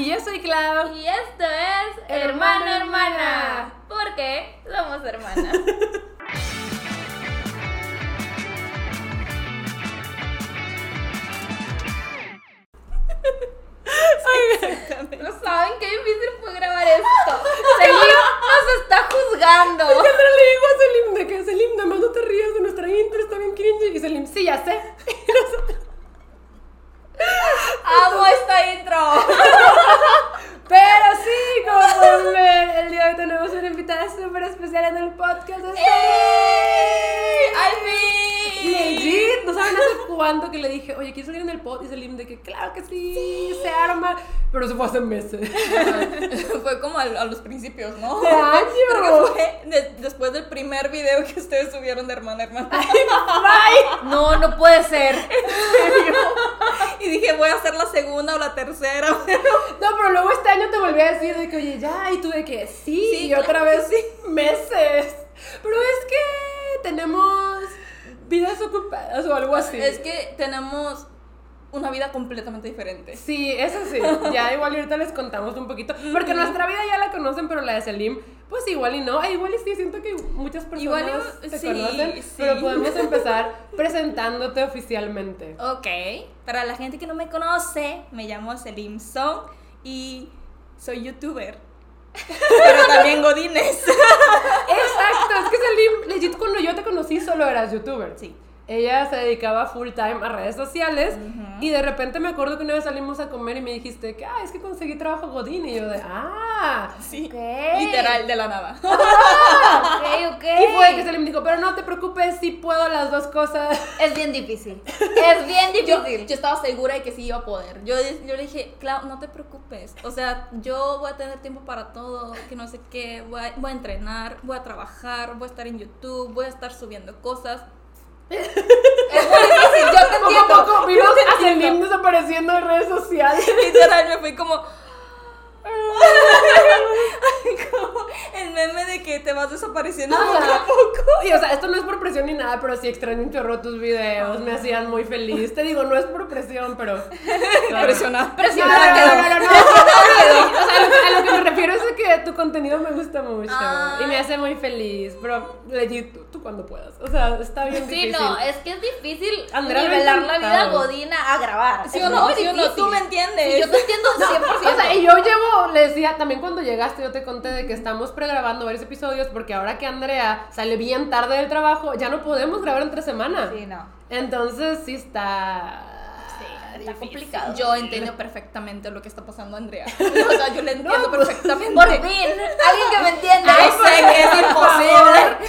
Y yo soy Clau. Y esto es Hermano Hermana. Porque somos hermanas. No saben qué difícil fue grabar esto. Selim nos está juzgando. Y Andrea le digo a Selim de que Selim, nada más no te rías de nuestra intro, está bien cringe. Y Selim, sí, ya sé. Y nosotros, Amo esta intro. Pero sí, como pueden ver, el día de hoy tenemos una invitada súper especial en el podcast de. ¡Al fin! Saben hace cuánto que le dije, oye, ¿quieres salir en el pod? Y Selim de que, claro que sí, se arma. Pero se fue hace meses. Fue como a, a los principios, ¿no? ¡De año! Que fue de- después del primer video que ustedes subieron de hermana hermana. No, no puede ser. Y dije, voy a hacer la segunda o la tercera. No, pero luego este año te volví a decir de que, oye, ya, y tú de que sí, Sí, y otra claro vez que meses. Pero es que tenemos vidas ocupadas o algo así. Es que tenemos una vida completamente diferente. Sí, eso sí. Ya igual y ahorita les contamos un poquito. Porque nuestra vida ya la conocen, pero la de Selim, pues igual y no. Ah, igual y sí, siento que muchas personas Igual y- te sí, conocen. sí. Pero podemos empezar presentándote oficialmente. Ok, para la gente que no me conoce, me llamo Selim Song y soy youtuber. Pero también Godines. Exacto, es que Selim, legit, cuando yo te conocí solo eras youtuber. Sí. Ella se dedicaba full time a redes sociales y de repente me acuerdo que una vez salimos a comer y me dijiste que, ah, es que conseguí trabajo Godín y yo de, ah, Sí. ok. Literal, de la nada. Ok. Y fue que Selim dijo, pero no te preocupes, sí puedo las dos cosas. Es bien difícil. Es bien Yo, difícil. yo estaba segura de que sí iba a poder. Yo, yo le dije, Clau, no te preocupes. O sea, yo voy a tener tiempo para todo, que no sé qué. Voy a, voy a entrenar, voy a trabajar, voy a estar en YouTube, voy a estar subiendo cosas. Es muy difícil, yo te Poco a entiendo. poco vimos a Selim desapareciendo en redes sociales. Literal, me fui como. como el meme de que te vas desapareciendo poco a poco. Y, o sea, esto no es por presión ni nada, pero sí extraño un chorro tus videos, me hacían muy feliz. Te digo, no es por presión, pero... Impresionante. No, no, no, no, no, no, O sea, a lo, que- me refiero es de que tu contenido me gusta mucho Ah. y me hace muy feliz, pero legit, cuando puedas. O sea, está bien Sí, difícil. no, es que es difícil Andrea nivelar la vida godina a grabar. ¿Sí o no? ¿Sí o no? Tú me entiendes. Sí, yo te entiendo 100%. O sea, y yo llevo, le decía, también cuando llegaste yo te conté de que estamos pregrabando varios episodios porque ahora que Andrea sale bien tarde del trabajo, ya no podemos grabar entre semana. Sí, no. Entonces sí está... Está complicado. Yo entiendo perfectamente lo que está pasando, Andrea. O sea, yo le entiendo perfectamente. Por fin, alguien que me entienda. Ay, sé que es imposible.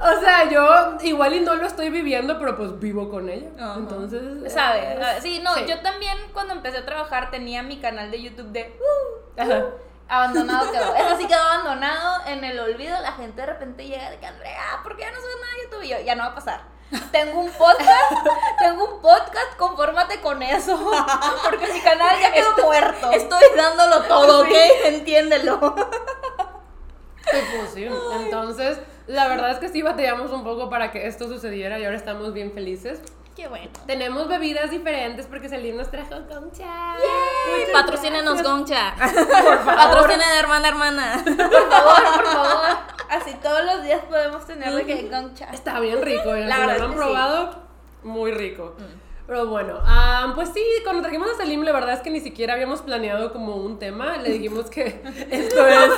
O sea, yo igual y no lo estoy viviendo, pero pues vivo con ella. Ajá. Entonces... ¿Sabes? es- ¿Sabes? Sí, no, sí. yo también cuando empecé a trabajar tenía mi canal de YouTube de uh, Ajá. abandonado quedó. Eso sí quedó abandonado en el olvido. La gente de repente llega de que Andrea, ¿por qué ya no subes nada a YouTube? Y yo, ya no va a pasar. Tengo un podcast, tengo un podcast, confórmate con eso. Porque mi canal ya quedó muerto. Estoy dándolo todo, ¿ok? Entiéndelo. Sí, pues sí. Entonces, la verdad es que sí batallamos un poco para que esto sucediera y ahora estamos bien felices. Qué bueno. Tenemos bebidas diferentes porque Celine nos trajo concha. Patrocínenos, favor. Patrocinen hermana, hermana. Por favor, por favor. Así todos los días podemos tener de que gongcha. Está bien rico, ¿eh? La Si verdad lo han sí. probado, muy rico. Pero bueno, ah, pues sí, cuando trajimos a Salim, la verdad es que ni siquiera habíamos planeado como un tema. Le dijimos que esto es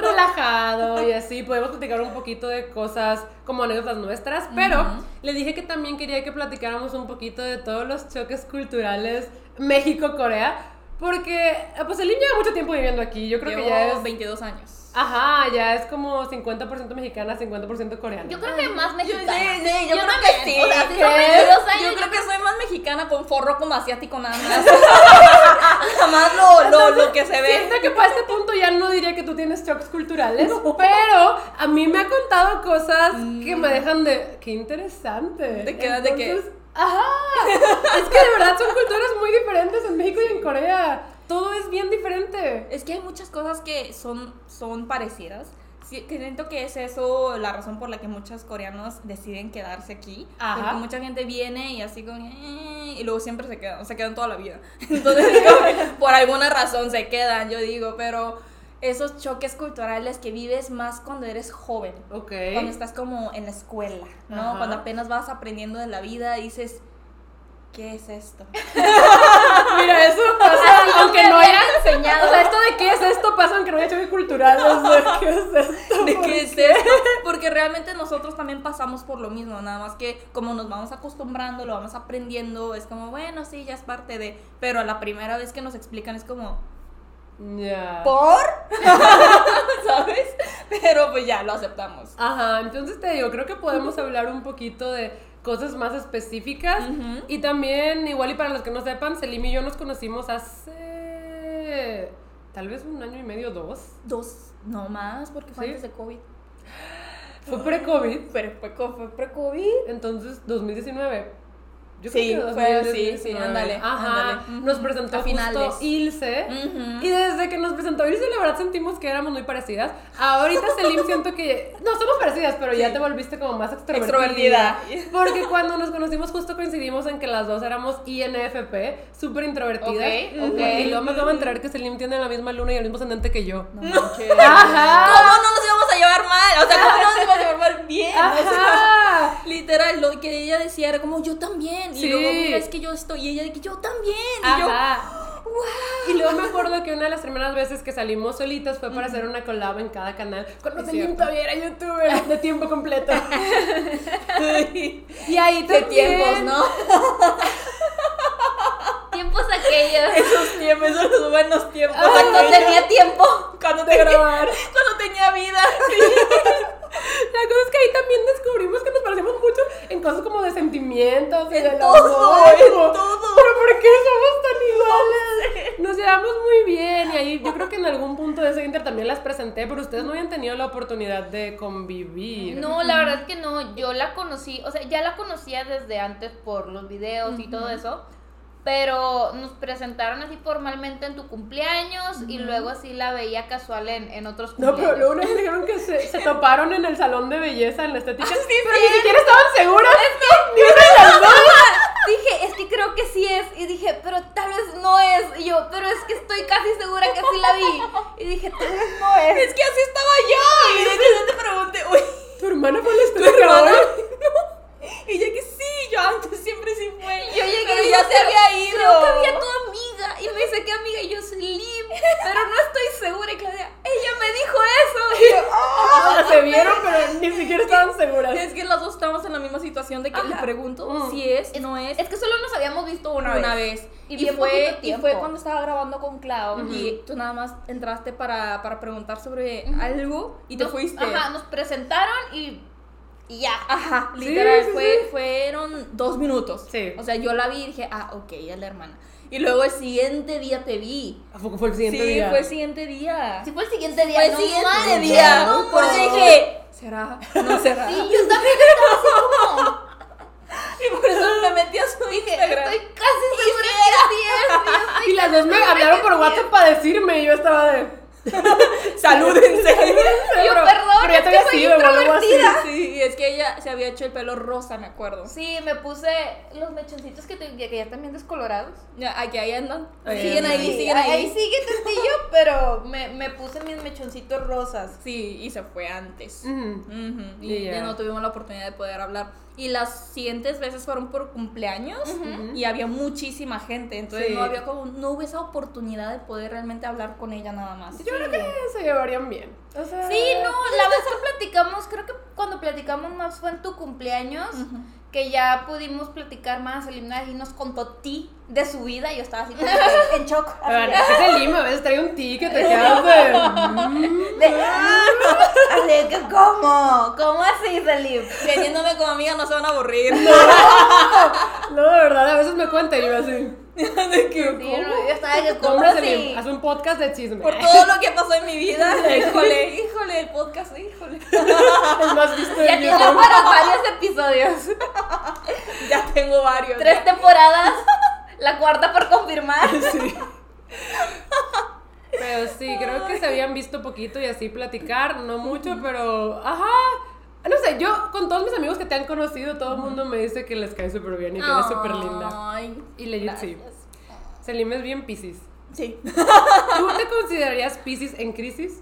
relajado y así, podemos platicar un poquito de cosas como anécdotas nuestras, pero le dije que también quería que platicáramos un poquito de todos los choques culturales México-Corea, porque eh, pues Salim lleva mucho tiempo viviendo aquí, yo creo que ya es... 22 años. Ajá, ya es como 50% mexicana, 50% coreana. Yo creo que más mexicana. Sí, sí, yo, Yo creo también, que sí. o sea, sí ¿Qué? son 22 años, yo yo creo que soy más mexicana con forro como asiático nada más. Jamás lo, lo, lo que se ve. Siento que para este punto ya no diría que tú tienes shocks culturales, pero a mí me ha contado cosas que me dejan de... ¡Qué interesante! ¿De qué? ¿De qué? Ajá. Es que de verdad son culturas muy diferentes en México y en Corea. Todo es bien diferente. Es que hay muchas cosas que son, son parecidas. sí, que siento que es eso la razón por la que muchos coreanos deciden quedarse aquí. Ajá. Porque mucha gente viene y así como, "Eh", y luego siempre se quedan, se quedan toda la vida. Entonces, como por alguna razón se quedan, yo digo, pero esos choques culturales que vives más cuando eres joven. Ok. Cuando estás como en la escuela, ¿no? Ajá. Cuando apenas vas aprendiendo de la vida, dices, ¿qué es esto? Mira, eso pasa aunque no haya enseñado. O sea, esto de qué es esto pasa aunque no haya choque cultural. O sea, ¿qué es esto? ¿De ¿Por qué es esto? Porque realmente nosotros también pasamos por lo mismo, nada más que como nos vamos acostumbrando, lo vamos aprendiendo, es como, bueno, sí, ya es parte de, pero la primera vez que nos explican es como. ¿por? ¿Sabes? Pero pues ya, lo aceptamos. Ajá, entonces te digo, creo que podemos hablar un poquito de cosas más específicas. Y también, igual y para los que no sepan, Selim y yo nos conocimos hace tal vez un año y medio, dos. Dos, no más, porque fue ¿Sí? antes de COVID. Fue pre-COVID, Pero fue, fue pre-COVID. entonces 2019. Yo Sí, creo que fue- 2019. sí, sí, ándale, Ajá, ándale. nos presentó A justo. Ilse. Y desde que nos presentó Ilse, la verdad sentimos que éramos muy parecidas. Ahorita Selim siento que... No, somos parecidas, pero ya Sí. te volviste como más extrovertida. Extrovertida. Porque cuando nos conocimos justo coincidimos en que las dos éramos INFP, súper introvertidas. Ok, ok. Y luego me acabo de enterar que Selim tiene la misma luna y el mismo ascendente que yo. No. Ajá. ¿Cómo no nos íbamos a llevar mal? O sea, ¿cómo no nos íbamos a llevar mal bien? O sea, literal, lo que ella decía era como yo también. Sí. Y luego, mira, es que yo estoy. Y ella de que yo también. Y yo, Y luego me acuerdo que una de las primeras veces que salimos solitas fue para hacer una collab en cada canal. Cuando cierto. todavía era youtuber de tiempo completo. "Ay, Y ahí también. tiempos, ¿no? Tiempos aquellos. Esos tiempos, esos los buenos tiempos. Cuando aquellos. tenía tiempo. Cuando de tenía, grabar. cuando tenía vida. La cosa es que ahí también descubrimos que nos parecemos mucho en cosas como de sentimientos, En todo, amor, en como, todo. Pero ¿por qué somos tan iguales? Nos llevamos muy bien y ahí yo creo que en algún también las presenté, pero ustedes no habían tenido la oportunidad de convivir. No, la verdad es que no. Yo la conocí, o sea, ya la conocía desde antes por los videos y todo eso. Pero nos presentaron así formalmente en tu cumpleaños y luego así la veía casual en, en otros No, cumpleaños. pero luego nos dijeron que se, se toparon en el salón de belleza, en la estética, sí, pero sí. ni siquiera estaban seguras. Ni una de las dos. Dije, es que creo que sí es. Y dije, pero tal vez no es. Y yo, pero es que estoy casi segura que sí la vi. Y dije, tal vez no es. Es que así estaba yo. Y de hecho yo te pregunté, uy, Tu hermana fue la ¿tu hermana? hoy. Y yo que sí, yo antes siempre sí fue. Yo llegué pero y ya se había ido. Creo que había tu amiga. Y me dice, ¿qué amiga? Y yo, Slim. Pero no estoy segura. Y Claudia, ella me dijo eso. Y yo, Ah, se vieron, pero ni siquiera estaban seguras. Es que las dos estamos en la misma situación de que le Ajá. pregunto Mm. si es, no es. es que solo nos habíamos visto una, una vez. vez. Y Y, fue, y fue cuando estaba grabando con Clau. Ujú. Y tú nada más entraste para, para preguntar sobre algo y te Nos- fuiste. Ajá, nos presentaron y, y ya. Ajá, Sí, literal, sí, fue, sí. fueron dos minutos. Sí. O sea, yo la vi y dije, ah, ok, es la hermana. Y luego el siguiente día te vi. ¿A poco fue el siguiente sí, día? fue el siguiente día. Sí, fue el siguiente día. fue el no siguiente día. no Por eso dije, ¿será? ¿No será? Sí, yo también estaba así como. Y por eso me metí a su Dije, Instagram. estoy casi segura que sí es. y las dos me hablaron por sí WhatsApp para decirme y yo estaba de... Salúdense. Yo, perdón, pero ya es te que había soy sido algo así. Sí, es que ella se había hecho el pelo rosa, me acuerdo. Sí, me puse los mechoncitos que, te, que ya también descolorados. Ya, aquí ahí andan. Ahí siguen andan. ahí, siguen ahí. Ahí sigue tantillo, pero me, me puse mis mechoncitos rosas. Sí, y se fue antes. Ujú, Y Y ya ya. no tuvimos la oportunidad de poder hablar. Y las siguientes veces fueron por cumpleaños Ujú. y había muchísima gente. Entonces Sí. no había como, no hubo esa oportunidad de poder realmente hablar con ella nada más. Yo creo que se llevarían bien. O sea, Sí, no, la vez que platicamos, creo que cuando platicamos más fue en tu cumpleaños, que ya pudimos platicar más, Elimna y nos contó ti de su vida, y yo estaba así como que en shock. así A ver, de- es que es Lima, a veces trae un ticket, te quedas de... mm. de- así de que, ¿cómo? ¿Cómo así, Selim? Teniéndome como amiga no se van a aburrir. No, de verdad, a veces me cuenta y yo así... de que, no, yo estaba de que, ¿cómo así? Haz un podcast de chisme. Por todo lo que pasó en mi vida. Híjole, híjole, el podcast, híjole. El más visto de Ya YouTube. para varios episodios. Ya tengo varios. Tres temporadas, la cuarta por confirmar. Sí. Pero sí, creo que se habían visto poquito y así platicar, no mucho, pero ajá. No sé, yo con todos mis amigos que te han conocido, todo el mundo me dice que les cae súper bien y que eres súper linda. Ay, Y legit sí. gracias. Selim es bien Pisces. Sí. ¿Tú te considerarías Pisces en crisis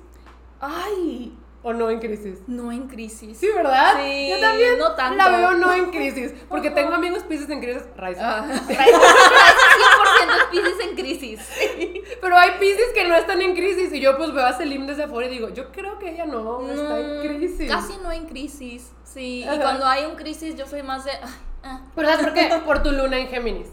Ay, o no en crisis? no en crisis. Sí, ¿verdad? Sí, Yo también no tanto. la veo no en crisis, porque tengo amigos Pisces en crisis, Raiza. Ah. Raiza 100% es Pisces en crisis. Pero hay Pisces que no están en crisis y yo pues veo a Selim desde afuera y digo, yo creo que ella no, está en Mm, crisis. Casi no en crisis, sí. Y cuando hay un crisis, yo soy más de. ah. ¿Pero sabes por qué? Por tu luna en Géminis.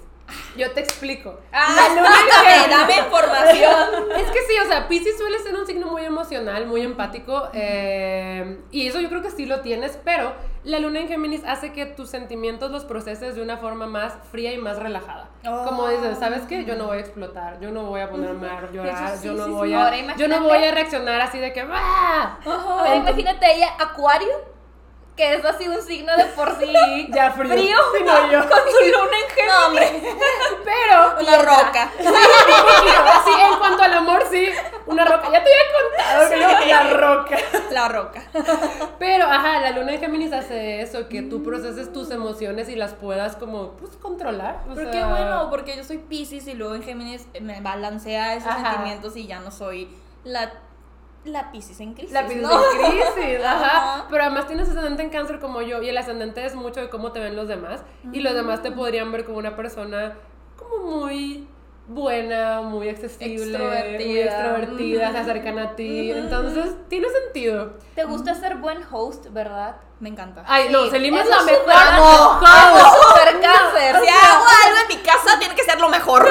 Yo te explico. Ah, La luna en Dame, dame información. Es que sí, o sea, Pisces suele ser un signo muy emocional, muy empático, eh, y eso yo creo que sí lo tienes, pero la luna en Géminis hace que tus sentimientos los proceses de una forma más fría y más relajada. Oh. Como dices, ¿sabes qué? Yo no voy a explotar, yo no voy a ponerme a llorar, sí, yo no sí, voy sí. a, yo no voy a reaccionar así de que ¡ah! Ahora imagínate ella, Acuario, que es así un signo de por sí. Ya frío. Frío. Sí, no, yo. Con su luna en Géminis. No, hombre. Pero Una roca. Sí. Así, en cuanto al amor, sí, una roca. Ya te había contado que yo, la roca. La roca. Pero, ajá, la luna en Géminis hace eso, que tú proceses tus emociones y las puedas como, pues, controlar. o Pero sea, qué bueno, porque yo soy Pisces y luego en Géminis me balancea esos Ajá. sentimientos y ya no soy la, la Pisces en crisis. La Piscis ¿no? en crisis, ajá. Ajá. Pero además tienes ascendente en cáncer como yo, y el ascendente es mucho de cómo te ven los demás, y los demás te podrían ver como una persona como muy buena, muy accesible, muy Extrovertida. extrovertida, se acercan a ti, entonces tiene sentido. Te gusta ser buen host, ¿verdad? Me encanta. Ay, no, Sí, Selim es la mejor. amo. host. Super cáncer. Si hago algo en mi casa, tiene que ser lo mejor.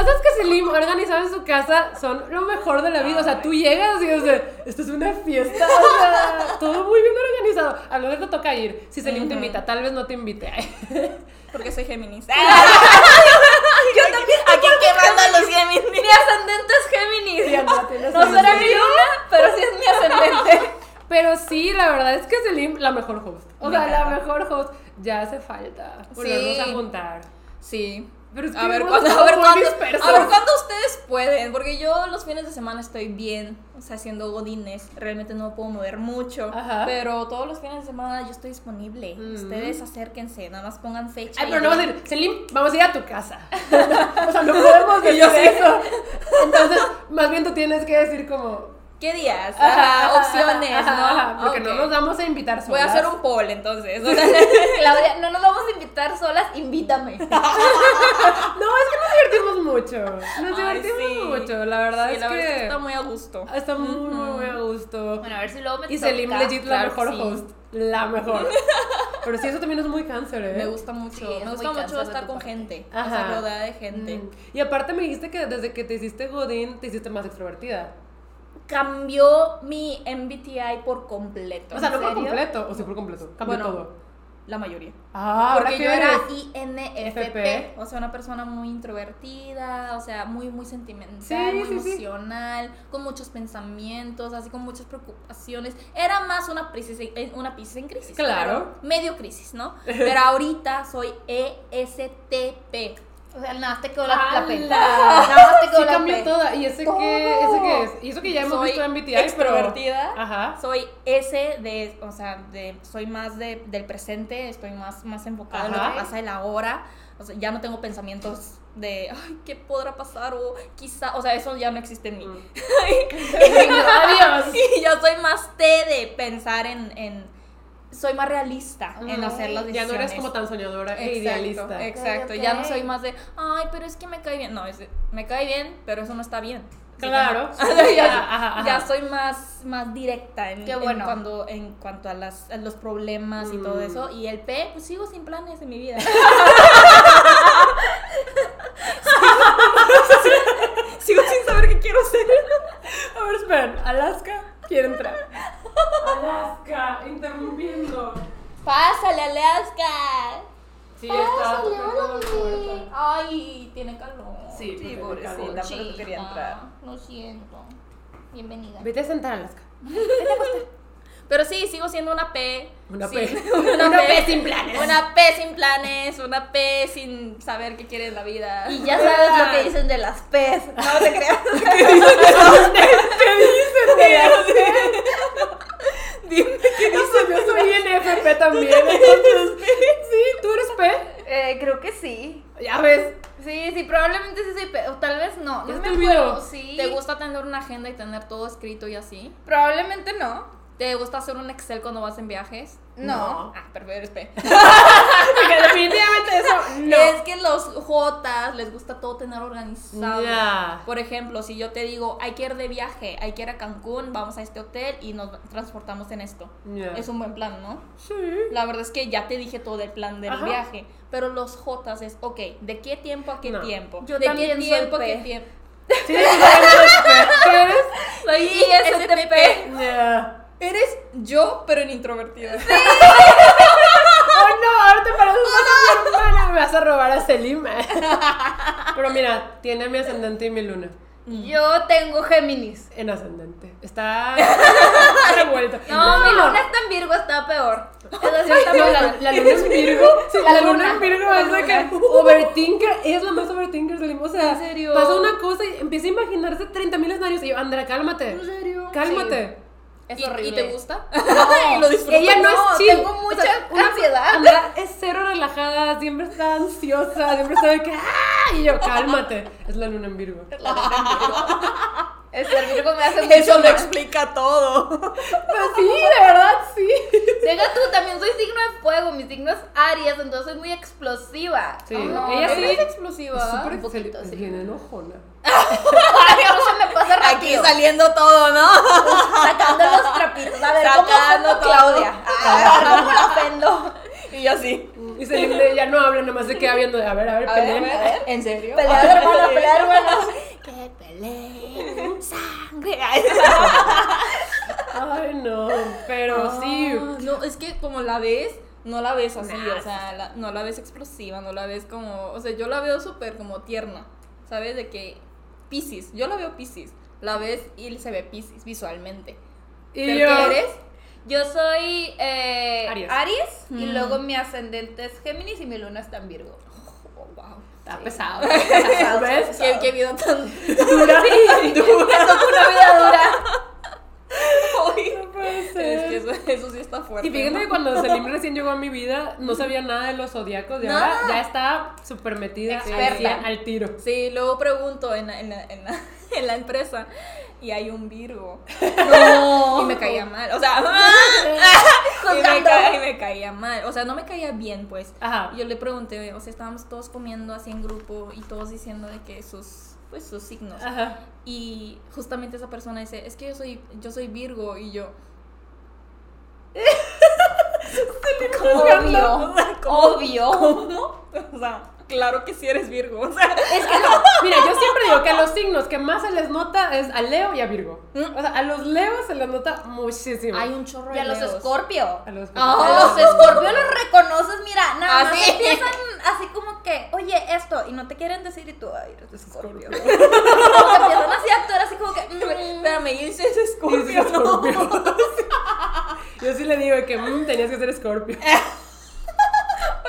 Cosas que Selim ha organizado en su casa son lo mejor de la vida. O sea, tú llegas y o sea, esto es una fiesta. O sea, todo muy bien organizado. A lo mejor te toca ir. Si Selim te invita, tal vez no te invite. Porque soy Géminis. Yo también. Aquí quemando a los Géminis. Mi ascendente es Géminis. Sí, No será mi luna, pero sí es mi ascendente. Pero sí, la verdad es que Selim, la mejor host. O Me sea, la mejor host. Ya hace falta volvernos Sí. a juntar. Sí. Pero es que a ver, cuándo, a ver dispersos. a ver cuándo ustedes pueden, porque yo los fines de semana estoy bien, o sea, haciendo godines, realmente no me puedo mover mucho, Ajá. pero todos los fines de semana yo estoy disponible. Mm. Ustedes acérquense, nada más pongan fecha. Ay, pero no yo- vas a decir, Selim, vamos a ir a tu casa. o sea, no podemos decir eso. Entonces, más bien tú tienes que decir como... ¿Qué días? Ajá, opciones, ajá, ¿no? porque no nos vamos a invitar solas. Voy a hacer un poll entonces. Claudia, no nos vamos a invitar solas, invítame. No, es que nos divertimos mucho. Nos Ay, divertimos sí. mucho. La verdad Sí, es la que verdad está muy a gusto. está muy, muy, muy a gusto. Bueno, a ver si luego me Y Selim legit la mejor sí. host. La mejor. Pero sí, eso también es muy cáncer, ¿eh? Me gusta mucho, me gusta mucho estar con parte. gente, o Ajá. sea, rodeada de gente. Mm. Y aparte me dijiste que desde que te hiciste Godín, te hiciste más extrovertida. Cambió mi MBTI por completo. O sea, no por completo. O sí por completo. Cambió Bueno, todo. La mayoría. Ah, ¿ahora Porque yo era? INFP, FP. o sea, una persona muy introvertida, o sea, muy, muy sentimental, Sí, muy sí, sí. emocional, con muchos pensamientos, así con muchas preocupaciones. Era más una crisis, en- una crisis en crisis. Claro. Medio crisis, ¿no? Pero ahorita soy ESTP. O sea, nada más te quedó la, la P. ¡Hala! Nada más te quedó Sí la cambió toda. ¿Y ese qué, ese qué es? Y eso que ya hemos soy visto en pero... extrovertida. Ajá. Soy S de, o sea, de, soy más de, del presente, estoy más, más enfocada en lo que pasa en la hora. O sea, ya no tengo pensamientos de, ay, ¿qué podrá pasar? O quizá, o sea, eso ya no existe en mí. Mm. Adiós. y yo soy más T de pensar en, en soy más realista en hacer las Ya decisiones. no eres como tan soñadora e idealista. Exacto, ya no soy más de, ay, pero es que me cae bien. No, es de, me cae bien, pero eso no está bien. Claro. ya, ajá, ajá, ajá. ya soy más, más directa en, bueno. cuando, en cuanto a, las, a los problemas y todo Mm. eso. Y el P, pues sigo sin planes en mi vida. sigo sin saber qué quiero hacer. A ver, esperen. Alaska quiere entrar. Alaska, interrumpiendo. Pásale, Alaska. Sí, está Pásale, hola, puerta. Ay, tiene calor. Sí, porque tiene pobrecita, por eso quería entrar. Lo siento. Bienvenida. Vete a sentar, Alaska. Pero sí, sigo siendo una P. Una Sí, P. Una, Una P, P sin planes. Una P sin planes, una P sin saber qué quiere en la vida. Y ya sabes lo que dicen de las pez. No te creas. Dime qué Yo soy NFP también. Entonces, sí, tú eres P. Eh, creo que sí. Ya ves. Sí, sí, probablemente sí soy pe- o tal vez no. Ya No te me olvidó. acuerdo, sí. ¿Te gusta tener una agenda y tener todo escrito y así? Probablemente no. ¿Te gusta hacer un Excel cuando vas en viajes? No. Ah, pero eres P. Porque definitivamente eso no. Es que los Jotas les gusta todo tener organizado. Ya. Por ejemplo, si yo te digo, hay que ir de viaje, hay que ir a Cancún, vamos a este hotel y nos transportamos en esto. Ya. Es un buen plan, ¿no? Sí. La verdad es que ya te dije todo el plan del Ajá. viaje. Pero los Jotas es, ok, ¿de qué tiempo a qué No. tiempo? Yo ¿De también qué soy tiempo a qué tiempo? Sí, eres. Soy ISTP. Ya. Eres yo, pero en introvertida. Oh no, ahora te pareces más a mi hermana. Me vas a robar a Selim. Pero mira, tiene mi ascendente y mi luna. Yo tengo Géminis. En ascendente. Está revuelto. No, mi luna está en Virgo, está peor. Esa sí está No, la, la luna es Virgo. Sí, la, La luna, luna. en Virgo es de que overthinker. Es la más overthinker Selim. O sea, ¿En serio? pasa una cosa y empieza a imaginarse 30 mil escenarios. Y yo, Andrea, cálmate. ¿En serio? Cálmate. Es ¿Y, horrible. ¿Y te gusta? No, ¿Y lo disfrutas? Ella no, es chill. tengo mucha una- ansiedad. Andrea es cero relajada, siempre está ansiosa, siempre está de que ¡ah! Y yo, cálmate. Es la luna en Virgo. El ser Virgo me hace mucho Eso lo mal. explica todo. Pues sí, de verdad, sí. Deja tú, también soy signo de fuego, mi signo es Aries, entonces soy muy explosiva. Sí, No, ella sí. ¿Eres explosiva? Es súper un poquito, es sí. bien enojona. Se me pasa Aquí saliendo todo, ¿no? Sacando los trapitos. A ver, ¿cómo Sacando todo. Claudia? A ver, ¿cómo la ofendo? Y yo así. Y de- ya no habla, nada más se queda viendo de, a ver, a ver, A ver, peleen. a ver. ¿En serio? Pelea de hermanos, pelea de hermanos. Que peleen sangre. Ay, no, pero sí. Ah, No, es que como la ves, no la ves así, Nah. o sea, la- no la ves explosiva, no la ves como, o sea, yo la veo súper como tierna, ¿sabes? De que Pisces, yo la veo Pisces, la ves y se ve Pisces visualmente. Y ¿Pero yo, qué eres? Yo soy eh, Aries. y Mm. luego mi ascendente es Géminis y mi luna está en Virgo. Oh, wow. Está pesado. ¿Ves? ¿Qué, qué vida tan Dura. Dura. Eso fue una vida dura. No puede Es ser. que eso, eso sí está fuerte. Y fíjate ¿no? que cuando Selim recién llegó a mi vida, no sabía nada de los zodiacos y ahora ya está súper metida al, al tiro. Sí, luego pregunto en la, en la, en la, en la empresa y hay un Virgo. No. Y me caía mal. O sea, y, me Juzgando. ca- y me caía mal. O sea, no me caía bien, pues. Ajá. Yo le pregunté, o sea, estábamos todos comiendo así en grupo y todos diciendo de que sus pues sus signos. Ajá. Y justamente esa persona dice, "Es que yo soy yo soy Virgo" y yo Obvio. Obvio. ¿Cómo? O sea, claro que sí eres Virgo. O sea, Es que no, mira, yo siempre digo que a los signos que más se les nota es a Leo y a Virgo. Mm. O sea, a los Leos se les nota muchísimo. hay un chorro Y de a los Leos. Escorpio. a los Ah. A los escorpios los reconoces, mira, nada ¿Ah, más sí? empiezan así como que, oye, esto, y no te quieren decir y tú, ay, eres de escorpio. Escorpio. como que empiezan así a actuar así como que, Espérame, y ese es Y es Escorpio, ¿no? Escorpio. Yo sí le digo que mm, tenías que ser Scorpio.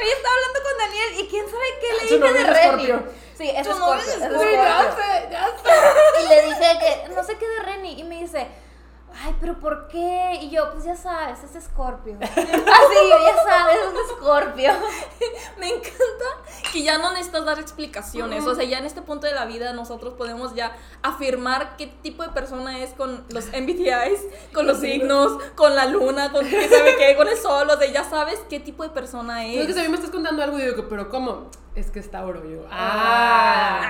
Hoy estaba hablando con Daniel y quién sabe qué le Su dije de. Escorpio. Sí, es Scorpio. es. Scorpio. sé, ya sé. Y le dije que no sé qué de Reni y me dice, ay, pero ¿por qué? Y yo, pues ya sabes, es Scorpio. Así, ya sabes, es Scorpio. Me encanta que ya no necesitas dar explicaciones. O sea, ya en este punto de la vida nosotros podemos ya afirmar qué tipo de persona es con los MBTIs, con los signos, con la luna, con qué sabe qué, con el sol. O sea, ya sabes qué tipo de persona Es que es. si a mí me estás contando algo y digo, pero ¿cómo? Es que está oro yo. Ah.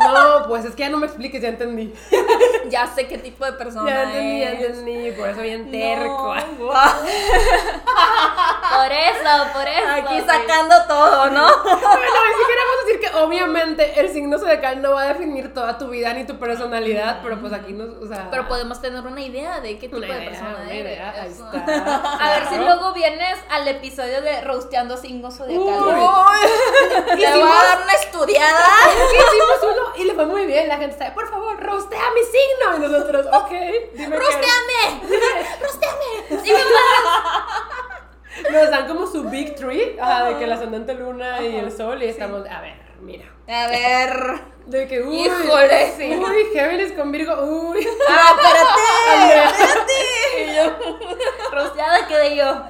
No, pues es que ya no me expliques, ya entendí. Ya sé qué tipo de persona Ya entendí, ya es. entendí. Por eso bien terco. No. Por eso, por eso. Aquí sí. sacando todo, ¿no? Bueno, y si queremos decir que obviamente el signo zodiacal no va a definir toda tu vida ni tu personalidad, pero pues aquí nos, o sea... Pero podemos tener una idea de qué tipo una de idea, persona eres. idea, ahí está. A ver si luego vienes al episodio de Rosteando Signos Zodiacales. Uy. Te voy a dar una estudiada. Hicimos uno y le fue muy bien. La gente está, por favor, rostea mi signo. Y nosotros, ok, dime. ¡Rosteame! ¡Rosteame! nos dan como su big tree, ajá, de que la ascendente luna y el sol, y estamos, a ver, mira. A ver. De que, uy, Híjole, sí. uy, Géminis con Virgo, uy. ¡Ah, espérate! Andrea. Y yo, rociada quedé yo.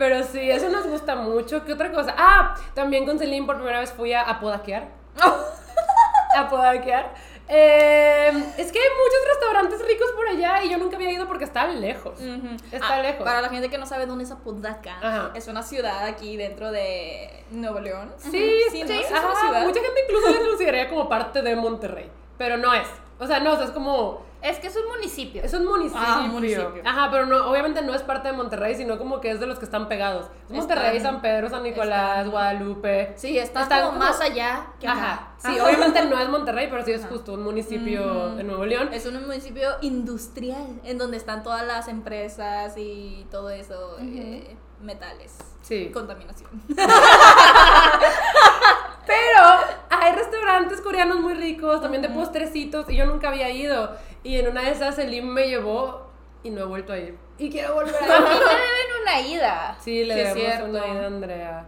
Pero sí, eso nos gusta mucho. ¿Qué otra cosa? Ah, también con Celine por primera vez fui a, a podaquear. a podaquear. Eh, es que hay muchos restaurantes ricos por allá y yo nunca había ido porque está lejos. Está Ah, lejos. Para la gente que no sabe dónde es Apodaca, Ajá. es una ciudad aquí dentro de Nuevo León. Sí, sí, sí, ajá, una ciudad. Mucha gente incluso la consideraría como parte de Monterrey, pero no es. O sea, no, o sea, es como Es que es un municipio. es un municipio. Ah, un municipio. Ajá, pero no, obviamente no es parte de Monterrey, sino como que es de los que están pegados. Es Monterrey, Están- San Pedro, San Nicolás, están- Guadalupe. Sí, está Están como como- más allá que acá. Ajá. Sí, Ajá. obviamente no es Monterrey, pero sí es justo un municipio de Nuevo León. Es un municipio industrial en donde están todas las empresas y todo eso, eh, metales, Sí. contaminación. Pero hay restaurantes coreanos muy ricos, también de postrecitos, y yo nunca había ido. Y en una de esas Elim me llevó y no he vuelto a ir. Y quiero volver A a mí ir. me deben una ida. Sí, le Sí, debemos una ida a Andrea.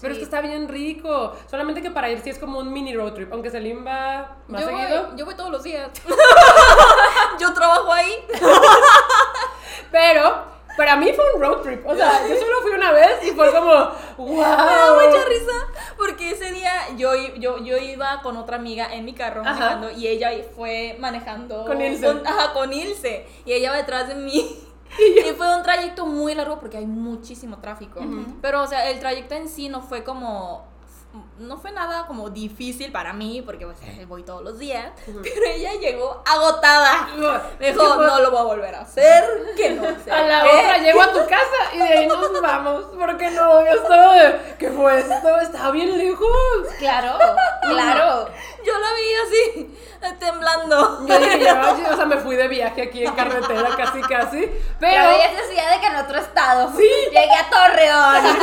Pero es que está bien rico. Solamente que para ir sí es como un mini road trip. Aunque Selim va más Yo seguido. voy, yo voy todos los días. yo trabajo ahí. Pero para mí fue un road trip. O sea, yo solo fui una vez y fue como, wow. Me da mucha risa porque ese día yo, i- yo, yo iba con otra amiga en mi carro Ajá. manejando y ella fue manejando Con Ilse. ajá, con Ilse y ella va detrás de mí. Y fue un trayecto muy largo porque hay muchísimo tráfico. Pero, o sea, el trayecto en sí no fue como. No fue nada como difícil para mí porque pues, voy todos los días. Pero ella llegó agotada. Me dijo, no lo voy a volver a hacer. Que no sé A la qué". otra llego a tu casa y de ahí nos vamos. Porque no, yo estaba de, ¿qué fue esto? Estaba bien lejos. Claro, claro. Yo la vi así, temblando. Yo dije, ya, o sea, me fui de viaje aquí en carretera casi, casi. Pero Pero, ella decía de que en otro estado. Sí. Llegué a Torreón.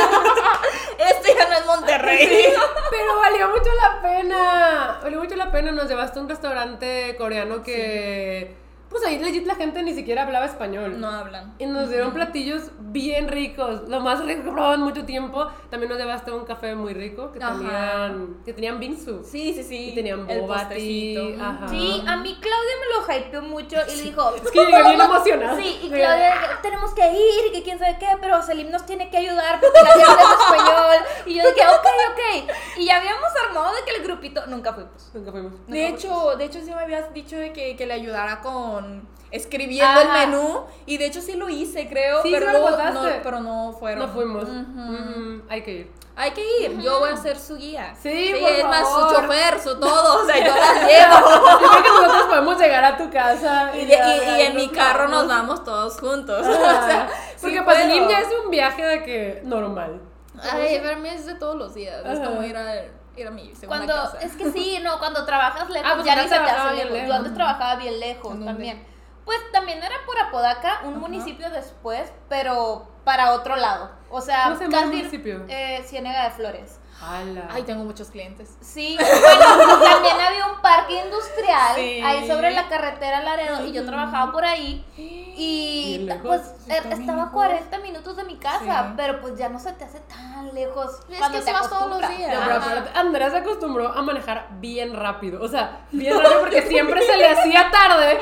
Este ya no es Monterrey. Pero valió mucho la pena. Valió mucho la pena. Nos llevaste un restaurante coreano que, pues ahí legit la gente ni siquiera hablaba español. No hablan. Y nos dieron platillos bien ricos, lo más rico que en mucho tiempo. También nos llevaste a un café muy rico que Ajá. tenían, que tenían bingsu. Sí, sí, sí. Y tenían El boba tea, postrecito. ajá. Sí, a mí Claudia me lo hypeó mucho y dijo. Es que llegué bien emocionada. Sí, y Claudia, tenemos que ir, y que quién sabe qué, pero Selim nos tiene que ayudar porque la gente es español. Y yo dije, ok, ok. Y ya habíamos armado de que el grupito. Nunca fuimos. Nunca fuimos. De hecho, de hecho sí me habías dicho de que, que le ayudara con escribiendo Ajá. el menú y de hecho sí lo hice, creo, Sí, pero sí lo no, pero no fueron. No fuimos. Ujú. Mm, hay que ir. Hay que ir, yo voy a ser su guía. Sí, por es más su favor. chofer, su todo, o sea, yo la llevo. Yo creo que nosotros podemos llegar a tu casa. Y, y- ya, y en mi carro nos vamos. vamos todos juntos. Ah, o sea, Porque sí para puedo. Selim ya es un viaje de que normal. Ay, mí es de todos los días. Es Ajá. como ir a, ir a mi segunda Cuando, casa. es que sí, no, cuando trabajas lejos, Ah, pues ya ni se te hace bien lejos. Yo lejos. antes trabajaba bien lejos también. Pues también era por Apodaca, un municipio después, pero para otro lado. O sea, ¿Cómo se llama el casi municipio? eh, Ciénega de Flores. Ala. Ay, tengo muchos clientes. Sí, bueno, también había un parque industrial Sí. ahí sobre la carretera Laredo y yo trabajaba por ahí y lejos. pues Sí, er- estaba a lejos. 40 minutos de mi casa, Sí. pero pues ya no se te hace tan lejos. Es cuando que te vas todos los acostumbras. días. No, Andrea se acostumbró a manejar bien rápido. O sea, bien rápido porque siempre se le hacía tarde.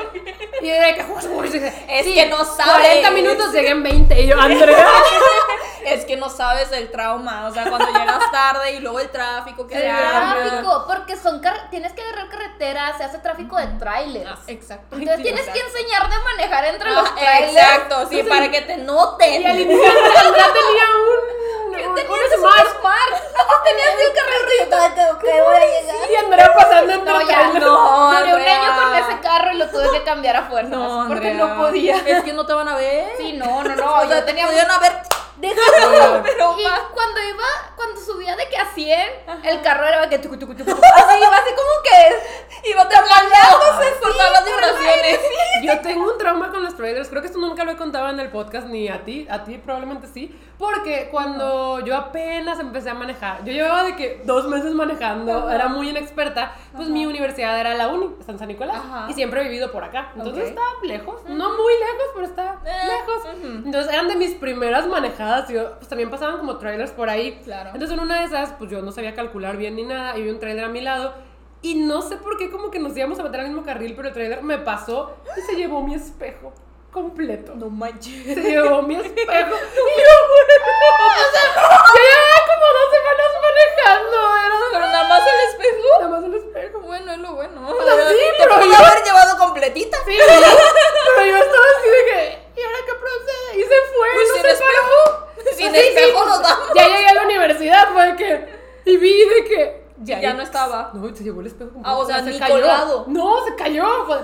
Y de que. Es sí, que no sabes. 40 minutos llegué en 20. Y yo, Andrea. Es que no sabes el trauma, o sea, cuando llegas tarde y luego el tráfico que El se arma. tráfico, porque son car- tienes que agarrar carretera, se hace tráfico de trailers. Ah, Exacto. Entonces tienes que enseñar de manejar entre Ah, los trailers. exacto, sí, para que te noten. Y al tenía un. un, un smart. Tenías un carrito que voy a llegar. Y Andrea pasando entre No, ya trailers. no. Duré un Andrea. año con ese carro y lo tuve que cambiar a fuerzas. No, porque Andrea. no podía. Es que no te van a ver. Sí, no, no, no. o yo sea, te tenía pudieron haber. Déjalo. Pero y va. cuando iba, cuando subía de que a 100, el carro era que tucu, tucu, tucu. Así iba así como que Iba temblándose por todas las vibraciones. Yo tengo un trauma con los trailers. Creo que esto nunca lo he contado en el podcast ni a ti, a ti probablemente sí, porque cuando yo apenas empecé a manejar, yo llevaba de que dos meses manejando, era muy inexperta, pues mi universidad era la uni, está en San Nicolás, Ajá. y siempre he vivido por acá, entonces Ok. estaba lejos, no muy lejos, pero estaba Eh, lejos. Entonces eran de mis primeras manejadas, yo, pues también pasaban como trailers por ahí. Claro. Entonces en una de esas, pues yo no sabía calcular bien ni nada, y vi un trailer a mi lado, y no sé por qué como que nos íbamos a meter al mismo carril, pero el trailer me pasó y se llevó mi espejo completo. No manches. Se llevó mi espejo. Y yo, o sea, yo llevaba como dos semanas manejando, era Pero nada más el espejo. nada más el espejo. Bueno, es lo bueno. sea, sí, Te pero yo- haber llevado completita. Sí, pero yo estaba así de que, ¿y ahora qué procede? Y se fue, Pues no sin se espejo. paró. Sin Sí, sí, espejo pues, nos damos. Ya llegué a la universidad, fue de que, y vi de que... Ya no estaba. No, se llevó el espejo. Ah, o sea, se ni cayó. No, se cayó. Fue,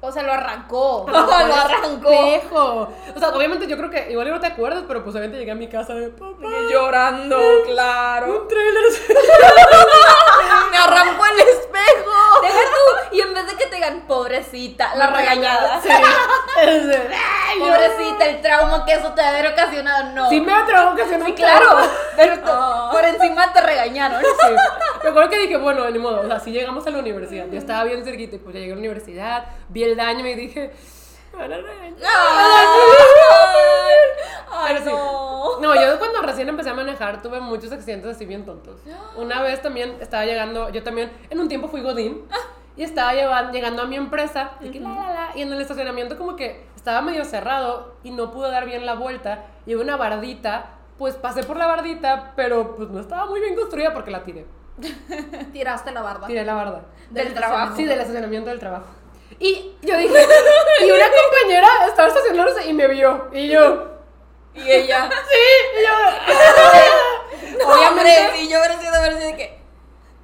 O sea, lo arrancó. Lo arrancó. Espejo. O sea, obviamente yo creo que igual no te acuerdas, pero pues obviamente llegué a mi casa de papá. Llorando, claro. Un trailer. Me arrancó el espejo. Deja tú. Y en vez de que te digan, pobrecita, la regañada. Sí. "Ay, yo-". Pobrecita, el trauma que eso te debe haber ocasionado. No. Sí me que se Sí, claro. Pero Ah. por encima te regañaron. Sí. Me acuerdo que dije, bueno, ni modo, o sea, si llegamos a la universidad, yo estaba bien cerquita y pues ya llegué a la universidad, vi el daño y dije, "Me van a regañar". Ay, Pero sí. no. No, yo cuando recién empecé a manejar tuve muchos accidentes así bien tontos. Una vez también estaba llegando, yo también en un tiempo fui Godín y estaba llevan- llegando a mi empresa y, que la, la, la, y en el estacionamiento como que estaba medio cerrado y no pude dar bien la vuelta y una bardita, pues pasé por la bardita, pero pues no estaba muy bien construida porque la tiré. Tiraste la barba. Tiré la barda. Del trabajo. Sí, del estacionamiento del trabajo. Y yo dije, y una compañera estaba estacionándose y me vio. Y yo, Y ella. sí, y yo, Obviamente. Sí, yo hubiera sido de que.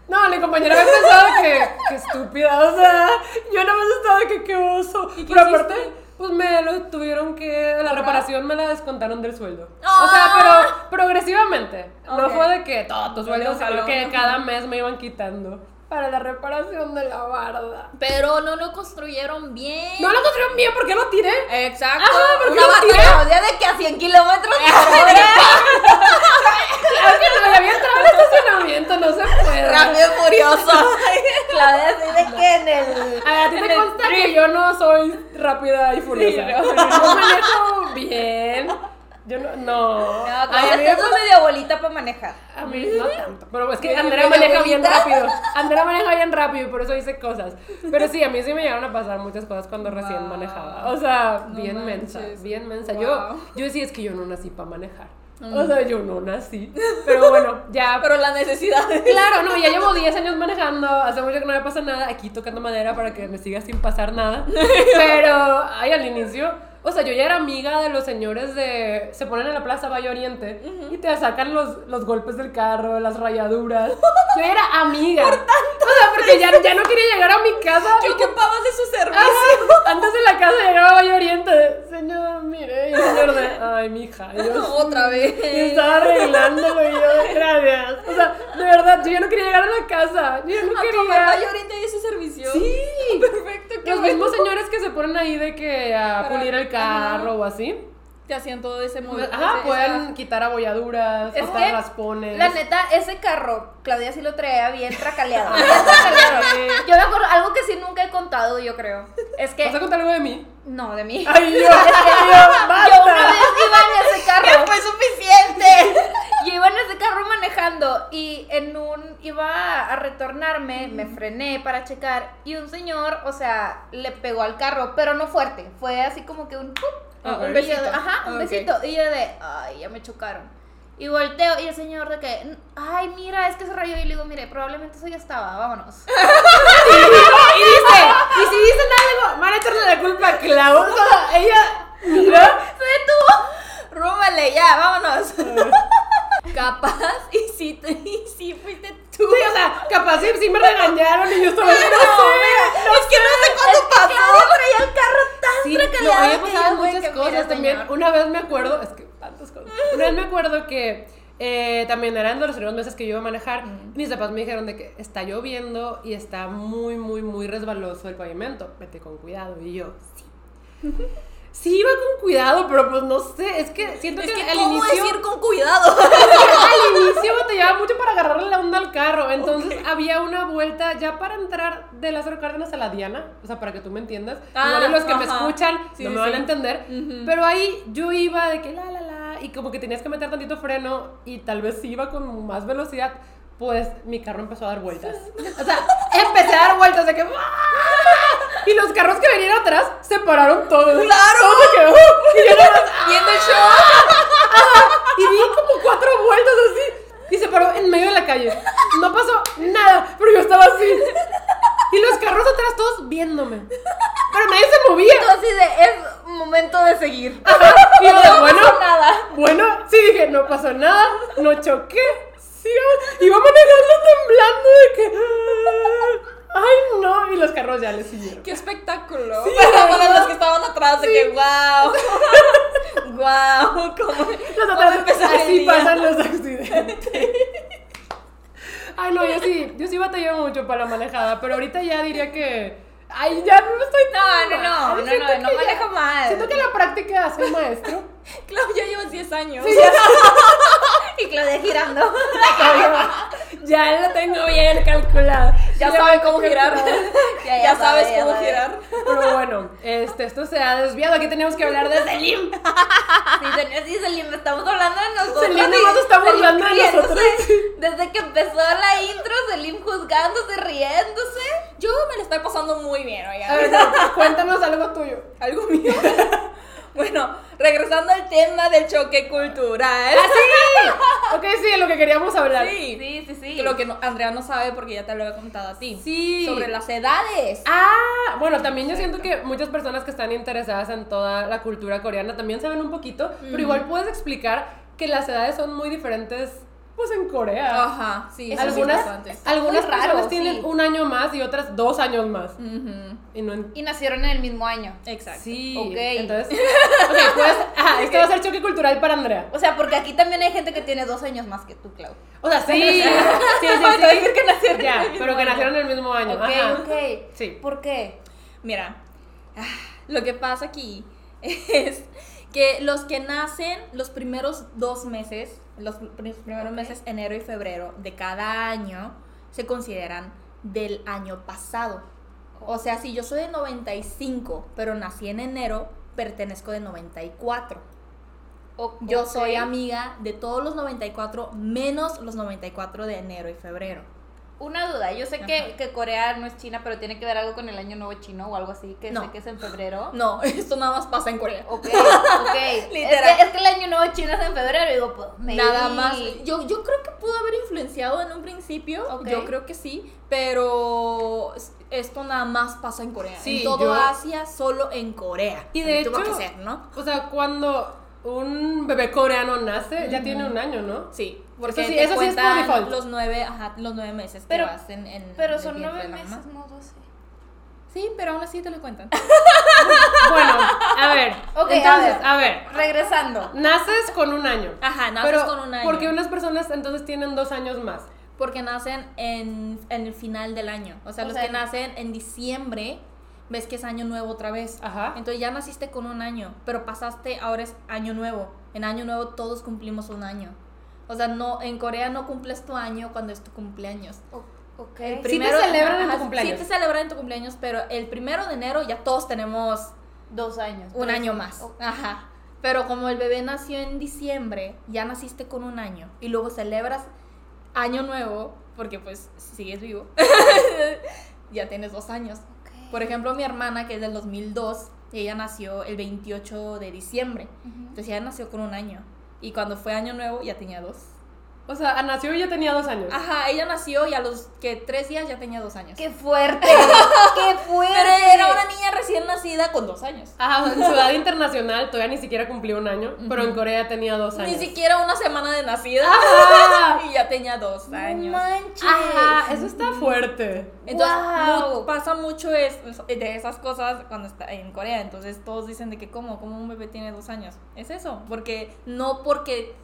No, mi compañera me pensaba que, que estúpida, o sea, yo nada más estaba de que qué oso. ¿Y qué Pero aparte, hiciste? pues me lo tuvieron que, la reparación me la descontaron del sueldo. O ¡Ah! sea, pero progresivamente. No Ok. fue de que todo tu No sueldo, le sino jaló. que cada mes me iban quitando para la reparación de la barda. Pero no lo construyeron bien. No lo construyeron bien, ¿por qué lo tiré? Exacto. Ajá, ¿por qué Una lo tiré? batalla. De que a 100 kilómetros. Claro que no, había entrado al estacionamiento, no se puede. Rápido y furioso. Claudia así de que en el. A ver, a ti te el consta que yo no soy rápida y furiosa. Yo manejo bien. Yo no. No. No, a mí es me medio abuelita para manejar. A mí no tanto. Pero es que Andrea maneja bien rápido. Andrea maneja bien rápido y por eso dice cosas. Pero sí, a mí sí me llegaron a pasar muchas cosas cuando recién Wow. manejaba. O sea, No bien manches. mensa. Bien mensa. Wow. Yo, yo decía, es que yo no nací para manejar. O sea, yo no nací. Pero bueno, ya. Pero la necesidad. Claro, no, ya llevo 10 años manejando, hace mucho que no me pasa nada, aquí tocando madera para que me siga sin pasar nada. Pero, ay, al inicio, o sea, yo ya era amiga de los señores de. Se ponen en la plaza Valle Oriente y te sacan los, los golpes del carro, las rayaduras. Yo ya era amiga. O sea, porque ya, ya no quería llegar a mi casa. Que ocupabas de su servicio. Antes de la casa llegaba a Valle Oriente. Señor, mire, y el señor de. Ay, mija. y yo, Otra vez. y estaba arreglándolo y yo, gracias. O sea, de verdad, yo ya no quería llegar a la casa. Yo ya no A quería. mamá y ahorita ese servicio. Sí. Los mismos señores que se ponen ahí de que a Para- pulir el carro ajá. o así. Te hacían todo ese movimiento. Ajá, ese- pueden esa- quitar abolladuras, Es quitar que, raspones. La neta, ese carro, Claudia sí lo traía bien tracaleado. Bien tracaleado. Yo me acuerdo, algo que sí nunca he contado, yo creo. Es que. ¿Vas a contar algo de mí? No, de mí. Ay, yo, yo, Yo una basta. vez iba en ese carro. ¡Ya fue suficiente! Yo iba en ese carro manejando y en un iba a retornarme, me frené para checar y un señor, o sea, le pegó al carro, pero no fuerte, fue así como que un ¡pum! Ah, un Y besito. de- ajá, un Ah, besito. Y yo de, ay, ya me chocaron. Y volteo y el señor de que, ay, mira, es que se rayó. Y le digo, mire, probablemente eso ya estaba, vámonos. Y dice, y si dicen algo, van a echarle la culpa a Clau. Ella. Se detuvo. Rúmale, ya, vámonos. Capaz, y sí, te- y sí fuiste tú. Sí, o sea, capaz sí, sí me regañaron y yo estaba no No, sé. es que no sé cuándo pasó. Claudia traía el carro tan Sí, no, tracaleado había que pasado muchas cosas también. señor. Una vez me acuerdo, es que tantas cosas. Una vez me acuerdo que eh, también eran de los primeros meses que yo iba a manejar. Mis papás me dijeron de que está lloviendo y está muy, muy, muy resbaloso el pavimento. Vete con cuidado. Y yo, sí. sí iba con cuidado, pero pues no sé, es que siento Es que, que, al ¿cómo inicio decir con cuidado? al inicio batallaba mucho para agarrarle la onda al carro. Entonces había una vuelta ya para entrar de Lázaro Cárdenas a la Diana. O sea, para que tú me entiendas. Ah, Igual los que me escuchan Sí, no sí, me van sí. a entender. Pero ahí yo iba de que la la la. Y como que tenías que meter tantito freno. Y tal vez si iba con más velocidad. Pues mi carro empezó a dar vueltas. O sea, empecé a dar vueltas de que. ¡ah! Y los carros que venían atrás se pararon todos. ¡Claro! Todos que, ¡uh! Y yo nada más, Viendo el show. y di como cuatro vueltas así. Y se paró en medio de la calle. No pasó nada, pero yo estaba así. Y los carros atrás todos viéndome. Pero nadie se movía. Así de, es momento de seguir. Y yo de, bueno, pasó nada. bueno, sí dije, no pasó nada, no choqué. Sí, iba manejando temblando de que. Ay, no. Y los carros ya le siguieron. ¡Qué espectáculo! para, para los que estaban atrás, de que wow. wow, como. Los ¿Cómo atrás, así pasan los accidentes. Ay, no, yo sí, yo sí batallé mucho para la manejada, pero ahorita ya diría que. Ay, ya no estoy tan No, no, no, no, no, no ya- manejo mal. Siento que la práctica hace maestro. Claro, ya llevas 10 años. Y Claudia girando. ya lo tengo bien calculado. Ya Sí, sabe lo cómo girar. Ya, ya sabes sabe, ya cómo girar. Pero bueno, este, esto se ha desviado. Aquí tenemos que hablar de Selim. Sí, sí, Selim, estamos hablando de nosotros. Selim está Selim burlando de nosotros. Desde que empezó la intro, Selim juzgándose, riéndose. Yo me la estoy pasando muy bien, oigan. A ver, no, cuéntanos algo tuyo. Algo mío. Bueno, regresando al tema del choque cultural. Ok, sí, de lo que queríamos hablar. Sí. Sí, sí, sí. Lo que no- Andrea no sabe porque ya te lo había contado a ti. Sí. Sobre las edades. Ah, bueno, también yo siento que muchas personas que están interesadas en toda la cultura coreana también saben un poquito, pero igual puedes explicar que las edades son muy diferentes, pues en Corea. Ajá, sí. eso es algunas importante. algunas Muy raro, personas sí. tienen un año más y otras dos años más. Ujú, Y no en- Y nacieron en el mismo año. Exacto. Sí, Ok. entonces, ok, pues, ah, esto va a ser choque cultural para Andrea. O sea, porque aquí también hay gente que tiene dos años más que tú, Clau. O sea, sí, sí, sí, Falta sí. decir que nacieron en Ya, el mismo pero que año. nacieron en el mismo año. Ok, Ajá. ok. Sí. ¿Por qué? Mira, ah, lo que pasa aquí es que los que nacen los primeros dos meses, los pr- primeros meses, enero y febrero de cada año, se consideran del año pasado. O sea, si yo soy de 95, pero nací en enero, pertenezco de 94. O- Yo soy amiga de todos los 94 menos los 94 de enero y febrero. Una duda, yo sé que, que Corea no es China, pero tiene que ver algo con el año nuevo chino o algo así, que No. sé que es en febrero. No, esto nada más pasa en Corea. Ok, ok. Literal. Es que, es que el año nuevo chino es en febrero, digo, pues, maybe. Nada más. Yo, yo creo que pudo haber influenciado en un principio. Ok. Yo creo que sí. Pero es- esto nada más pasa en Corea. Sí, en todo yo- Asia, solo en Corea. Y de Tuvo hecho, que ser, ¿no? o sea, cuando un bebé coreano nace, ya tiene un año, ¿no? Sí. Porque Eso sí- te eso sí es por cuentan default. los nueve, ajá, los nueve meses que Pero- vas en, en Pero son nueve meses, no doce. Sí, pero aún así te lo cuentan. Bueno, a ver. Ok, a entonces, ver. a ver. Regresando. Naces con un año. Ajá, naces Pero, con un año. Porque unas personas entonces tienen dos años más. Porque nacen en, en el final del año. O sea, O los sea, que nacen en diciembre, ves que es año nuevo otra vez. Ajá. Entonces ya naciste con un año, pero pasaste, ahora es año nuevo. En año nuevo todos cumplimos un año. O sea, no, en Corea no cumples tu año cuando es tu cumpleaños. O- ok. El Sí te celebran en tu cumpleaños. Sí te celebran en tu cumpleaños, pero el primero de enero ya todos tenemos Dos años. un año más. Ajá. Pero como el bebé nació en diciembre, ya naciste con un año y luego celebras año nuevo, porque pues sigues vivo, ya tienes dos años. Por ejemplo, mi hermana, que es del 2002, ella nació el 28 de diciembre. Entonces ya nació con un año. Y cuando fue año nuevo ya tenía dos. O sea, nació y ya tenía dos años. Ajá, ella nació y a los que tres días ya tenía dos años. ¡Qué fuerte! ¡Qué fuerte! Pero era una niña recién nacida con dos años. Ajá, sea, en Ciudad Internacional todavía ni siquiera cumplió un año, pero en Corea tenía dos años. Ni siquiera una semana de nacida. Ajá. y ya tenía dos ¡No años. manches! Ajá, eso está fuerte. Entonces, mu- pasa mucho es- de esas cosas cuando está en Corea. Entonces, todos dicen de que, ¿cómo? ¿Cómo un bebé tiene dos años? Es eso. Porque no porque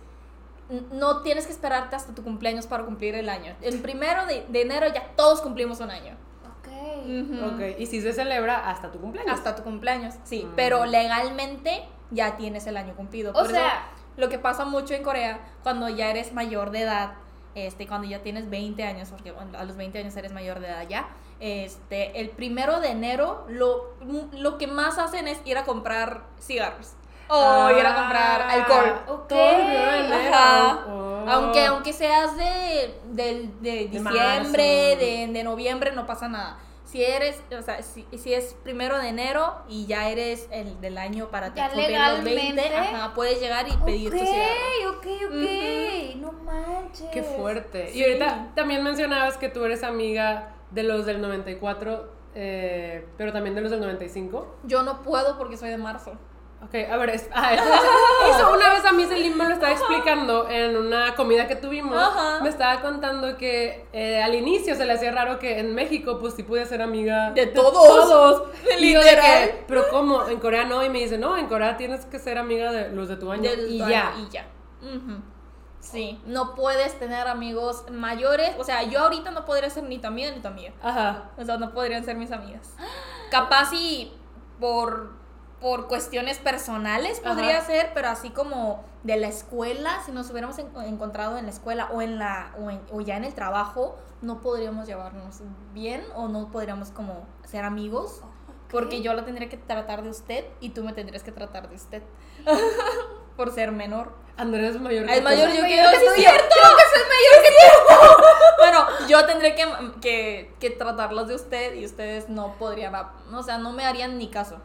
no tienes que esperarte hasta tu cumpleaños para cumplir el año. El primero de, de enero ya todos cumplimos un año. Ok. Ok, y si se celebra hasta tu cumpleaños. Hasta tu cumpleaños, sí. Mm. Pero legalmente ya tienes el año cumplido. O Por eso, sea- lo que pasa mucho en Corea, cuando ya eres mayor de edad, este, cuando ya tienes 20 años, porque bueno, a los 20 años eres mayor de edad ya, este, el primero de enero, lo, lo que más hacen es ir a comprar cigarros. O ir a comprar Ah, alcohol. Ok. Todo el primero de enero. Ajá. Oh. Aunque, aunque seas de, del- de De diciembre, de, de noviembre, no pasa nada. Si eres, o sea, si, si es primero de enero y ya eres el del año para Ya cumplir los 20, legalmente. ajá, puedes llegar y pedir tu cigarro. Ok, ok, ok. No manches. Qué fuerte. Sí. Y ahorita también mencionabas que tú eres amiga de los del 94, eh, pero también de los del 95. Yo no puedo porque soy de marzo. Ok, a ver, es- ah, eso, eso una vez a mí Selim me lo estaba explicando en una comida que tuvimos. Ajá. Me estaba contando que eh, al inicio se le hacía raro que en México pues sí podía ser amiga De todos. todos. Y yo de que, pero ¿cómo? En Corea no. Y me dice, no, en Corea tienes que ser amiga de los de tu año. Y año, ya. Y ya. Sí, no puedes tener amigos mayores. O sea, yo ahorita no podría ser ni tu amiga ni tu amiga. Ajá. O sea, no podrían ser mis amigas. Capaz y por, por cuestiones personales podría Ajá. ser, pero así como de la escuela, si nos hubiéramos en- encontrado en la escuela o, en la, o, en- o ya en el trabajo, no podríamos llevarnos bien o no podríamos como ser amigos. Porque yo la tendría que tratar de usted y tú me tendrías que tratar de usted. por ser menor. Andrés es mayor Es tú. mayor yo que que sí, yo cierto. Creo que soy mayor que tú. bueno, yo tendré que, que, que tratarlos de usted y ustedes no podrían, o sea, no me harían ni caso.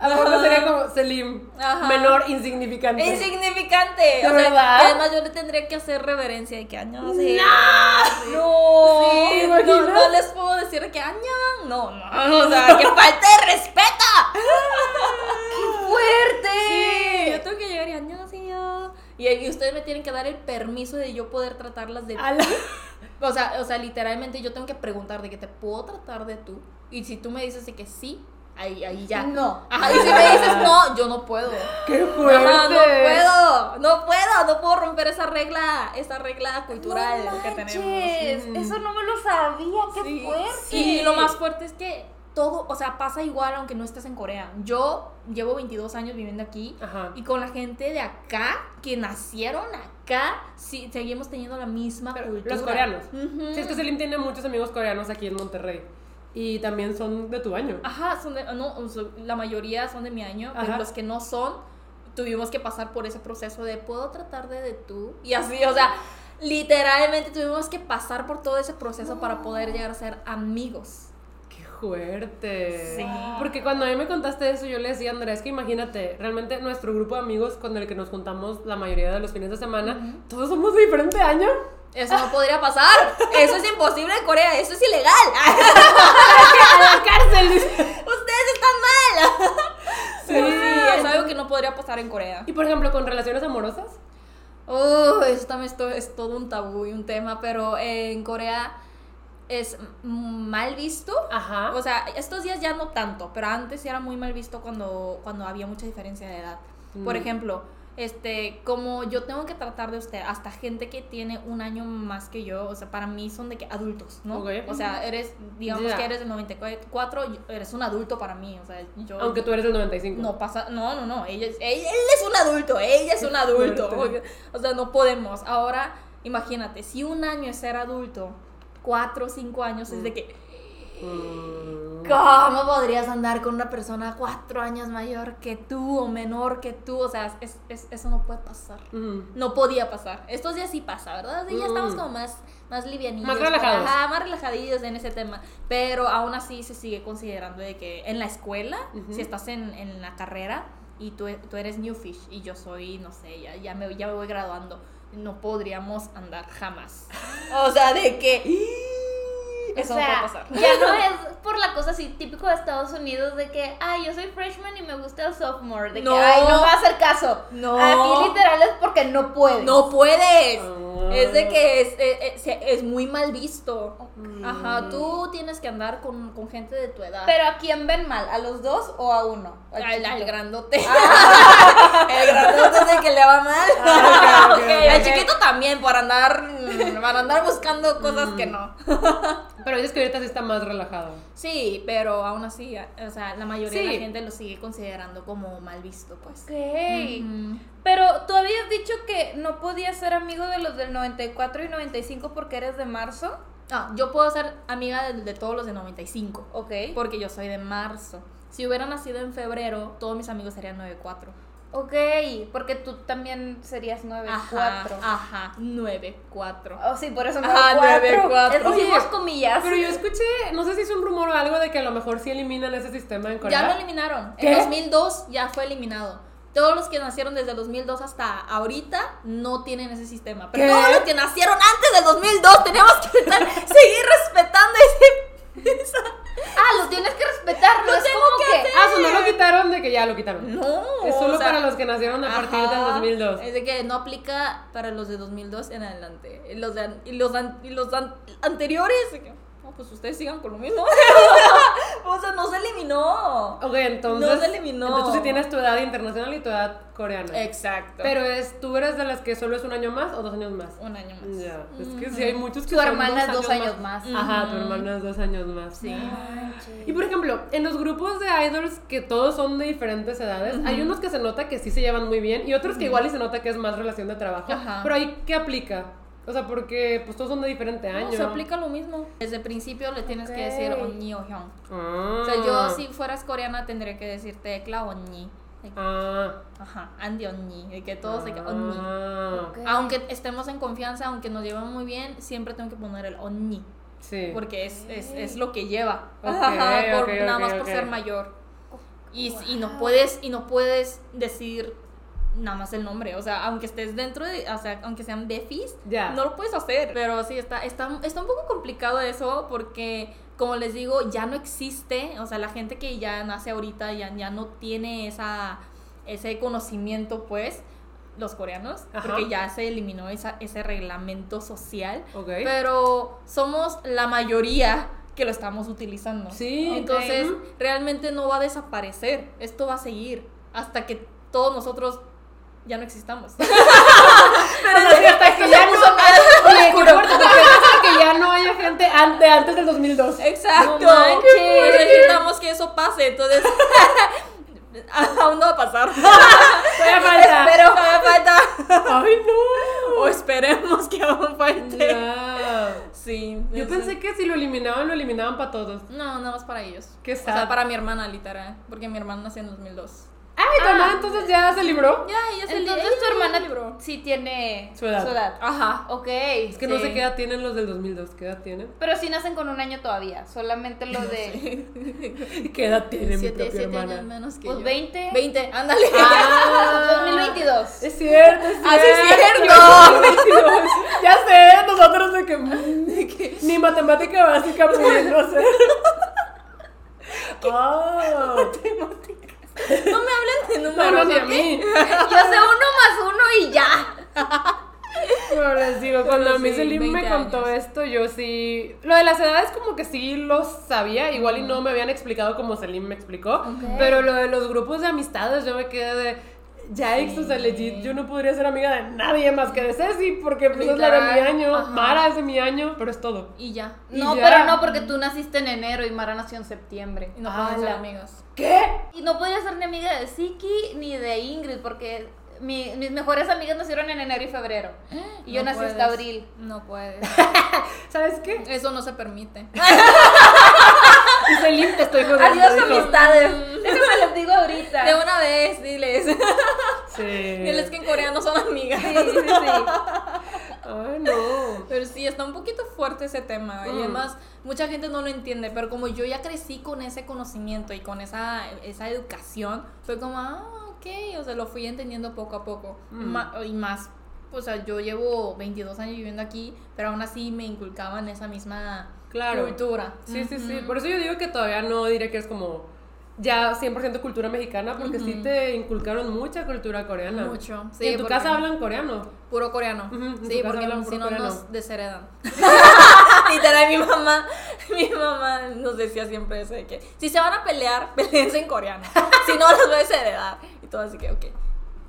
A lo mejor sería como Selim, Ajá. menor, insignificante. Insignificante. ¿De o sea, verdad? además yo le tendría que hacer reverencia de que año sí. ¡No! No, ¿Te no, no les puedo decir que año. No, no, o sea, que falta de respeto. ¡Fuerte! Sí, yo tengo que llegar y año sí yo. Y, y ustedes me tienen que dar el permiso de yo poder tratarlas de la- O sea, o sea, literalmente yo tengo que preguntar de que te puedo tratar de tú. Y si tú me dices de que sí, ahí, ahí ya. No. Ajá, y si me dices no, yo no puedo. ¡Qué fuerte! Ajá, no puedo, no puedo, no puedo romper esa regla, esa regla cultural No que tenemos. Eso no me lo sabía. ¡Qué Sí. fuerte! Y lo más fuerte es que todo, o sea, pasa igual aunque no estés en Corea. Yo llevo 22 años viviendo aquí Ajá. y con la gente de acá, que nacieron acá, sí, seguimos teniendo la misma Pero cultura. los coreanos. Ujú. Sí, es que Selim tiene muchos amigos coreanos aquí en Monterrey. Y también son de tu año. Ajá, son de, no, la mayoría son de mi año, pero los que no son, tuvimos que pasar por ese proceso de puedo tratar de, de tú. Y así, o sea, literalmente tuvimos que pasar por todo ese proceso para poder llegar a ser amigos. ¡Qué fuerte! Sí. Porque cuando a mí me contaste eso, yo le decía Andrea, es que imagínate, realmente nuestro grupo de amigos con el que nos juntamos la mayoría de los fines de semana, todos somos de diferente año. Eso no podría pasar. Eso es imposible en Corea. Eso es ilegal. ¡A la cárcel! Ustedes están mal. Sí. Sí, es algo que no podría pasar en Corea. Y por ejemplo, con relaciones amorosas. Oh, eso también es to- es todo un tabú y un tema, pero en Corea es mal visto. Ajá. O sea, estos días ya no tanto, pero antes sí era muy mal visto cuando, cuando había mucha diferencia de edad. Por Mm. ejemplo, este, como yo tengo que tratar de usted, hasta gente que tiene un año más que yo, o sea, para mí son de que adultos, ¿no? Ok. O sea, eres, digamos Ya. que eres del 94, yo- eres un adulto para mí, o sea, yo... Aunque tú eres del 95. No pasa, no, no, no, ella es, él, es un adulto, ella es un adulto. O sea, no podemos. Ahora, imagínate, si un año es ser adulto, cuatro o cinco años es de que, Mm. ¿cómo podrías andar con una persona cuatro años mayor que tú o menor que tú? O sea, es- es- eso no puede pasar. Ujú. No podía pasar. Estos días sí pasa, ¿verdad? Sí, ya Mm. estamos como más, más livianillos. Más relajados. Ajá, más relajadillos en ese tema. Pero aún así se sigue considerando de que en la escuela, si estás en, en la carrera y tú, tú eres new fish y yo soy, no sé, ya, ya, me, ya me voy graduando, no podríamos andar jamás. O sea, de que... Eso o no sea, puede pasar. ya no es por la cosa así típico de Estados Unidos de que, ay, yo soy freshman y me gusta el sophomore. De No. que, ay, no va a hacer caso. No. Aquí literal es porque no puedes. No puedes. Ah. Es de que es, es, es- es muy mal visto. Mm. Ajá, tú tienes que andar con, con gente de tu edad. Pero ¿a quién ven mal? ¿A los dos o a uno? Al al, al grandote. el grandote es el que le va mal. Ah, ok. chiquito también, para andar, para andar buscando cosas que no. Pero dices que ahorita sí está más relajado. Sí, pero aún así, o sea, la mayoría de Sí. la gente lo sigue considerando como mal visto, pues. Ok. Ujú. Pero tú habías dicho que no podías ser amigo de los del 94 y 95 porque eres de marzo. Ah, yo puedo ser amiga de, de todos los de 95, Ok. porque yo soy de marzo. Si hubiera nacido en febrero, todos mis amigos serían 94. Ok, porque tú también serías 9 Ajá, 4. ajá, 94. Oh, sí, por eso Ajá, 9 nueve, cuatro. Es pusimos Oye, comillas. Pero yo escuché, no sé si es un rumor o algo de que a lo mejor sí eliminan ese sistema en Corea. Ya lo eliminaron. ¿Qué? En 2002 ya fue eliminado. Todos los que nacieron desde 2002 hasta ahorita no tienen ese sistema. Pero ¿Qué? todos los que nacieron antes del 2002 tenemos que estar- seguir respetando ese... Ah, lo tienes que respetar, no Lo es tengo como que hacer. Ah, eso no lo quitaron de que ya lo quitaron. No. Es solo o sea, para los que nacieron a partir del ajá, 2002. Es de que no aplica para los de 2002 en adelante. Y los, de y los, an- y los an- anteriores, no, pues ustedes sigan con lo mismo. o sea, no se eliminó. Ok, entonces. No se eliminó. Entonces tú sí tienes tu edad internacional y tu edad coreana. Exacto. Pero es, tú eres de las que solo es un año más o dos años más. un año más. Ya, es que sí hay muchos que Tu son hermana es dos años más. Ajá, tu hermana es dos años más. Sí. Y por ejemplo, en los grupos de idols que todos son de diferentes edades, hay unos que se nota que sí se llevan muy bien y otros que igual y se nota que es más relación de trabajo. Ajá. Pero ahí, ¿qué aplica? O sea, porque pues todos son de diferente año. No, se aplica lo mismo. Desde el principio le tienes que decir Ok. Onyi o Hyun. Ah. O sea, yo si fueras coreana tendría que decirte. De que, Ah. Ajá, Andy Onyi. De que todos que. Ah. Ok. Aunque estemos en confianza, aunque nos llevemos muy bien, siempre tengo que poner el Onyi. Sí. Porque es, es, es lo que lleva. Ok, Ajá, por- nada más por ser mayor. Y, y no puedes, y no puedes decir nada más el nombre. O sea, aunque estés dentro de, o sea, aunque sean befis, no lo puedes hacer. Pero sí, está, está, está un poco complicado eso porque, como les digo, ya no existe. O sea, la gente que ya nace ahorita ya, ya no tiene esa, ese conocimiento, pues, los coreanos, Ajá. porque ya se eliminó esa, ese reglamento social. Ok. Pero somos la mayoría que lo estamos utilizando. Sí, Entonces, realmente no va a desaparecer. Esto va a seguir hasta que todos nosotros ya no existamos. Pero sí, hasta que ya no. Que ya no haya gente an- de antes del 2002. Exacto. No manches. Necesitamos que eso pase. Entonces, aún no va a pasar. Todavía falta. Pero falta. Ay, no. O esperemos que aún falte. Ya. Sí. Yo es- pensé que si lo eliminaban, lo eliminaban para todos. No, nada más para ellos. Qué O sea, para mi hermana, literal. Porque mi hermana nació en 2002. Ay, tu hermana entonces ya se libró. Ya, ella se Entonces ella tu se hermana libró. sí tiene Su edad. Ajá. Ok. Es que no Sí. sé qué edad tienen los del 2002. ¿Qué edad tienen? Pero sí nacen con un año todavía. Solamente lo de. ¿Qué edad tiene mi Siete, propia siete hermana? años menos que Pues yo. 20. 20, ándale. Ah, 2022. Es cierto, es cierto. Ah, sí, es cierto. ya sé, nosotros de que, mm, ni matemática básica pudiendo hacer. Ah, No me hablen de no, números, no, ni a mí. Yo sé uno más uno y ya. Pero les digo, cuando a mí Selim me 20 contó años. esto, yo sí. Lo de las edades, como que sí lo sabía. Igual y no me habían explicado como Selim me explicó. Pero lo de los grupos de amistades, yo me quedé de. Ya, o sea, legit, yo no podría ser amiga de nadie más que de Ceci, porque pues es la de mi año, ajá. Mara es de mi año, pero es todo. Y ya. Y No, ya. pero no, porque tú naciste en enero y Mara nació en septiembre. Y no pueden ser amigos. ¿Qué? Y no podía ser ni amiga de Siki ni de Ingrid, porque mi- mis mejores amigas nacieron en enero y febrero. Y yo nací hasta puedes. abril. No puedes. ¿Sabes qué? Eso no se permite. Y Selim te estoy jodiendo. Adiós, dijo. amistades. Déjame les digo ahorita. De una vez, diles. Sí. Diles que en coreano son amigas. Sí, sí, sí. Ay, no. Pero sí, está un poquito fuerte ese tema. Y Mm. además, mucha gente no lo entiende. Pero como yo ya crecí con ese conocimiento y con esa, esa educación, fue como, ah, ok. O sea, lo fui entendiendo poco a poco. Mm. Y más, o sea, yo llevo 22 años viviendo aquí, pero aún así me inculcaban esa misma Claro. cultura. Sí, sí, sí. Por eso yo digo que todavía no diré que es como ya 100% cultura mexicana, porque sí te inculcaron mucha cultura coreana. Mucho. y en tu casa hablan coreano. Puro coreano. Ujú, en sí, porque si no nos desheredan. Literal, mi mamá, mi mamá nos decía siempre eso de que si se van a pelear, peleense en coreano. si no, los voy a desheredar. Y todo así que, ok.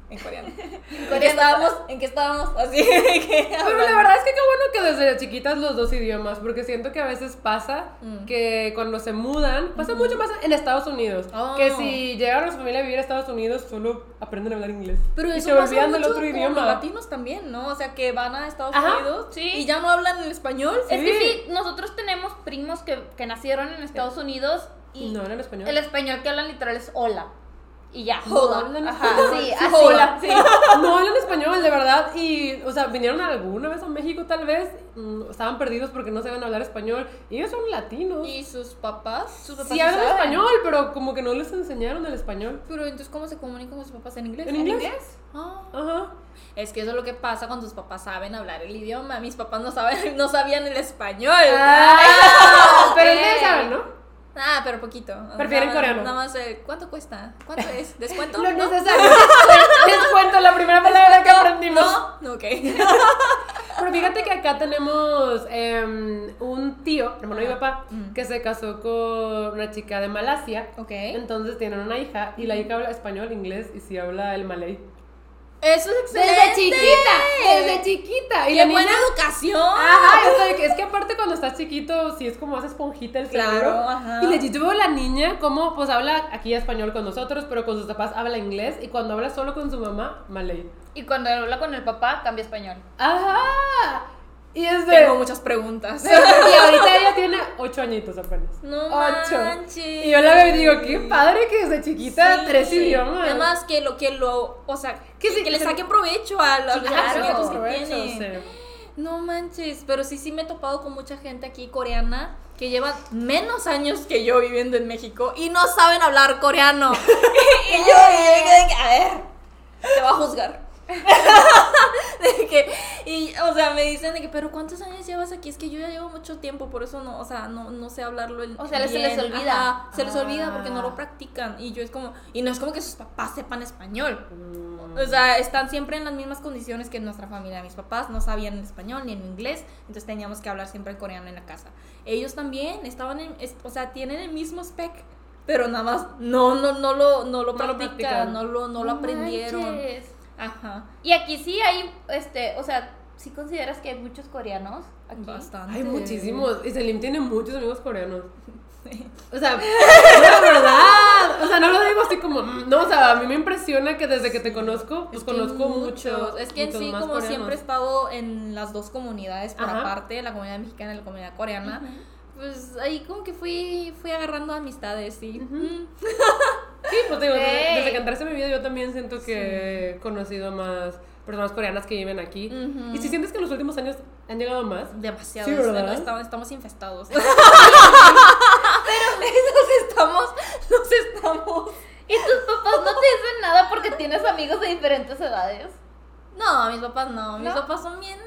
En coreano. ¿En qué estábamos? ¿En qué estábamos? Así que Pero la verdad es que qué bueno que desde chiquitas los dos idiomas, porque siento que a veces pasa Mm. que cuando se mudan, pasa mucho más en Estados Unidos, Oh. que si llegan a su familia a vivir a Estados Unidos, solo aprenden a hablar inglés. Pero y eso se pasa olvidan del otro idioma. los latinos también, ¿no? O sea, que van a Estados Ajá, Unidos sí. y ya no hablan el español. Es que Sí. sí, nosotros tenemos primos que, que nacieron en Estados Unidos y Y no hablan español. el español que hablan literal es hola. Y ya. No hablan Ajá, español. sí, Sí, así. hola. Sí. No hablan español, de verdad. Y, o sea, vinieron alguna vez a México, tal vez. mm, Estaban perdidos porque no sabían hablar español. Y ellos son latinos. ¿Y sus papás? ¿Sus papás sí hablan saben? español, pero como que no les enseñaron el español. Pero entonces, ¿cómo se comunican con sus papás en inglés? ¿En inglés? Ah. Ajá. Es que eso es lo que pasa cuando tus papás saben hablar el idioma. Mis papás no saben, no sabían el español. Ah, pero ustedes saben, ¿no? Ah, pero poquito. Prefieren coreano. Nada más, eh, ¿cuánto cuesta? ¿Cuánto es? ¿Descuento? Lo ¿No? necesario. Les cuento la primera palabra que aprendimos. No, ok. Pero fíjate que acá tenemos em, un tío, hermano de mi papá, Mm. que se casó con una chica de Malasia. Ok. Entonces tienen una hija y la hija habla español, inglés y sí habla el malay. Eso es excelente. Desde chiquita, desde chiquita. Y ¡Qué la buena niña- educación! Ajá, sé que- es que aparte cuando estás chiquito, sí es como hace esponjita el Claro, cerebro. ajá. Y le yo veo a la niña como pues habla aquí español con nosotros, pero con sus papás habla inglés y cuando habla solo con su mamá, malay. Y cuando habla con el papá, cambia español. Ajá. Y es de... Tengo muchas preguntas. y ahorita ella tiene ocho añitos apenas. No ocho. manches. Y yo la veo y digo, qué padre que desde chiquita Sí. tres idiomas. Además que lo que lo, o sea, que, Que sí, que le que saquen provecho a, los claro, que tiene. sí. No manches, pero sí sí me he topado con mucha gente aquí coreana que llevan menos años que yo viviendo en México y no saben hablar coreano. y yo, y yo a ver, te va a juzgar. de que, y, o sea, me dicen de que, pero ¿cuántos años llevas aquí? Es que yo ya llevo mucho tiempo, por eso no, o sea, no, no sé hablarlo. el- O sea, se les olvida. Ajá, se les olvida porque no Ah. lo practican. Y yo es como, y no es como que sus papás sepan español. Mm. O sea, están siempre en las mismas condiciones que nuestra familia. Mis papás no sabían español ni en inglés, entonces teníamos que hablar siempre el coreano en la casa. Ellos también estaban en, es- o sea, tienen el mismo spec, pero nada más no, no, no lo, no lo No lo practican, practican. no lo, no lo aprendieron. manches. Ajá. Y aquí sí hay, este, o sea, ¿sí consideras que hay muchos coreanos aquí? Bastante. Hay muchísimos. Y Selim tiene muchos amigos coreanos. O sea, la verdad. O sea, no lo digo así como. mm, No, o sea, a mí me impresiona que desde que te conozco, pues Es que conozco muchos. muchos. Es que en sí, como coreanos. siempre he estado en las dos comunidades por Ajá. aparte, la comunidad mexicana y la comunidad coreana, pues ahí como que fui, fui agarrando amistades, sí. Mm. Sí, pues digo, desde, desde que entré a mi vida yo también siento que he conocido más personas coreanas que viven aquí. Y si sientes que en los últimos años han llegado más. Demasiado. Sí, ¿verdad? estamos, estamos infestados. Pero nos estamos, nos estamos. ¿Y tus papás no te dicen nada porque tienes amigos de diferentes edades? No, mis papás no. Mis ¿No? papás son bien,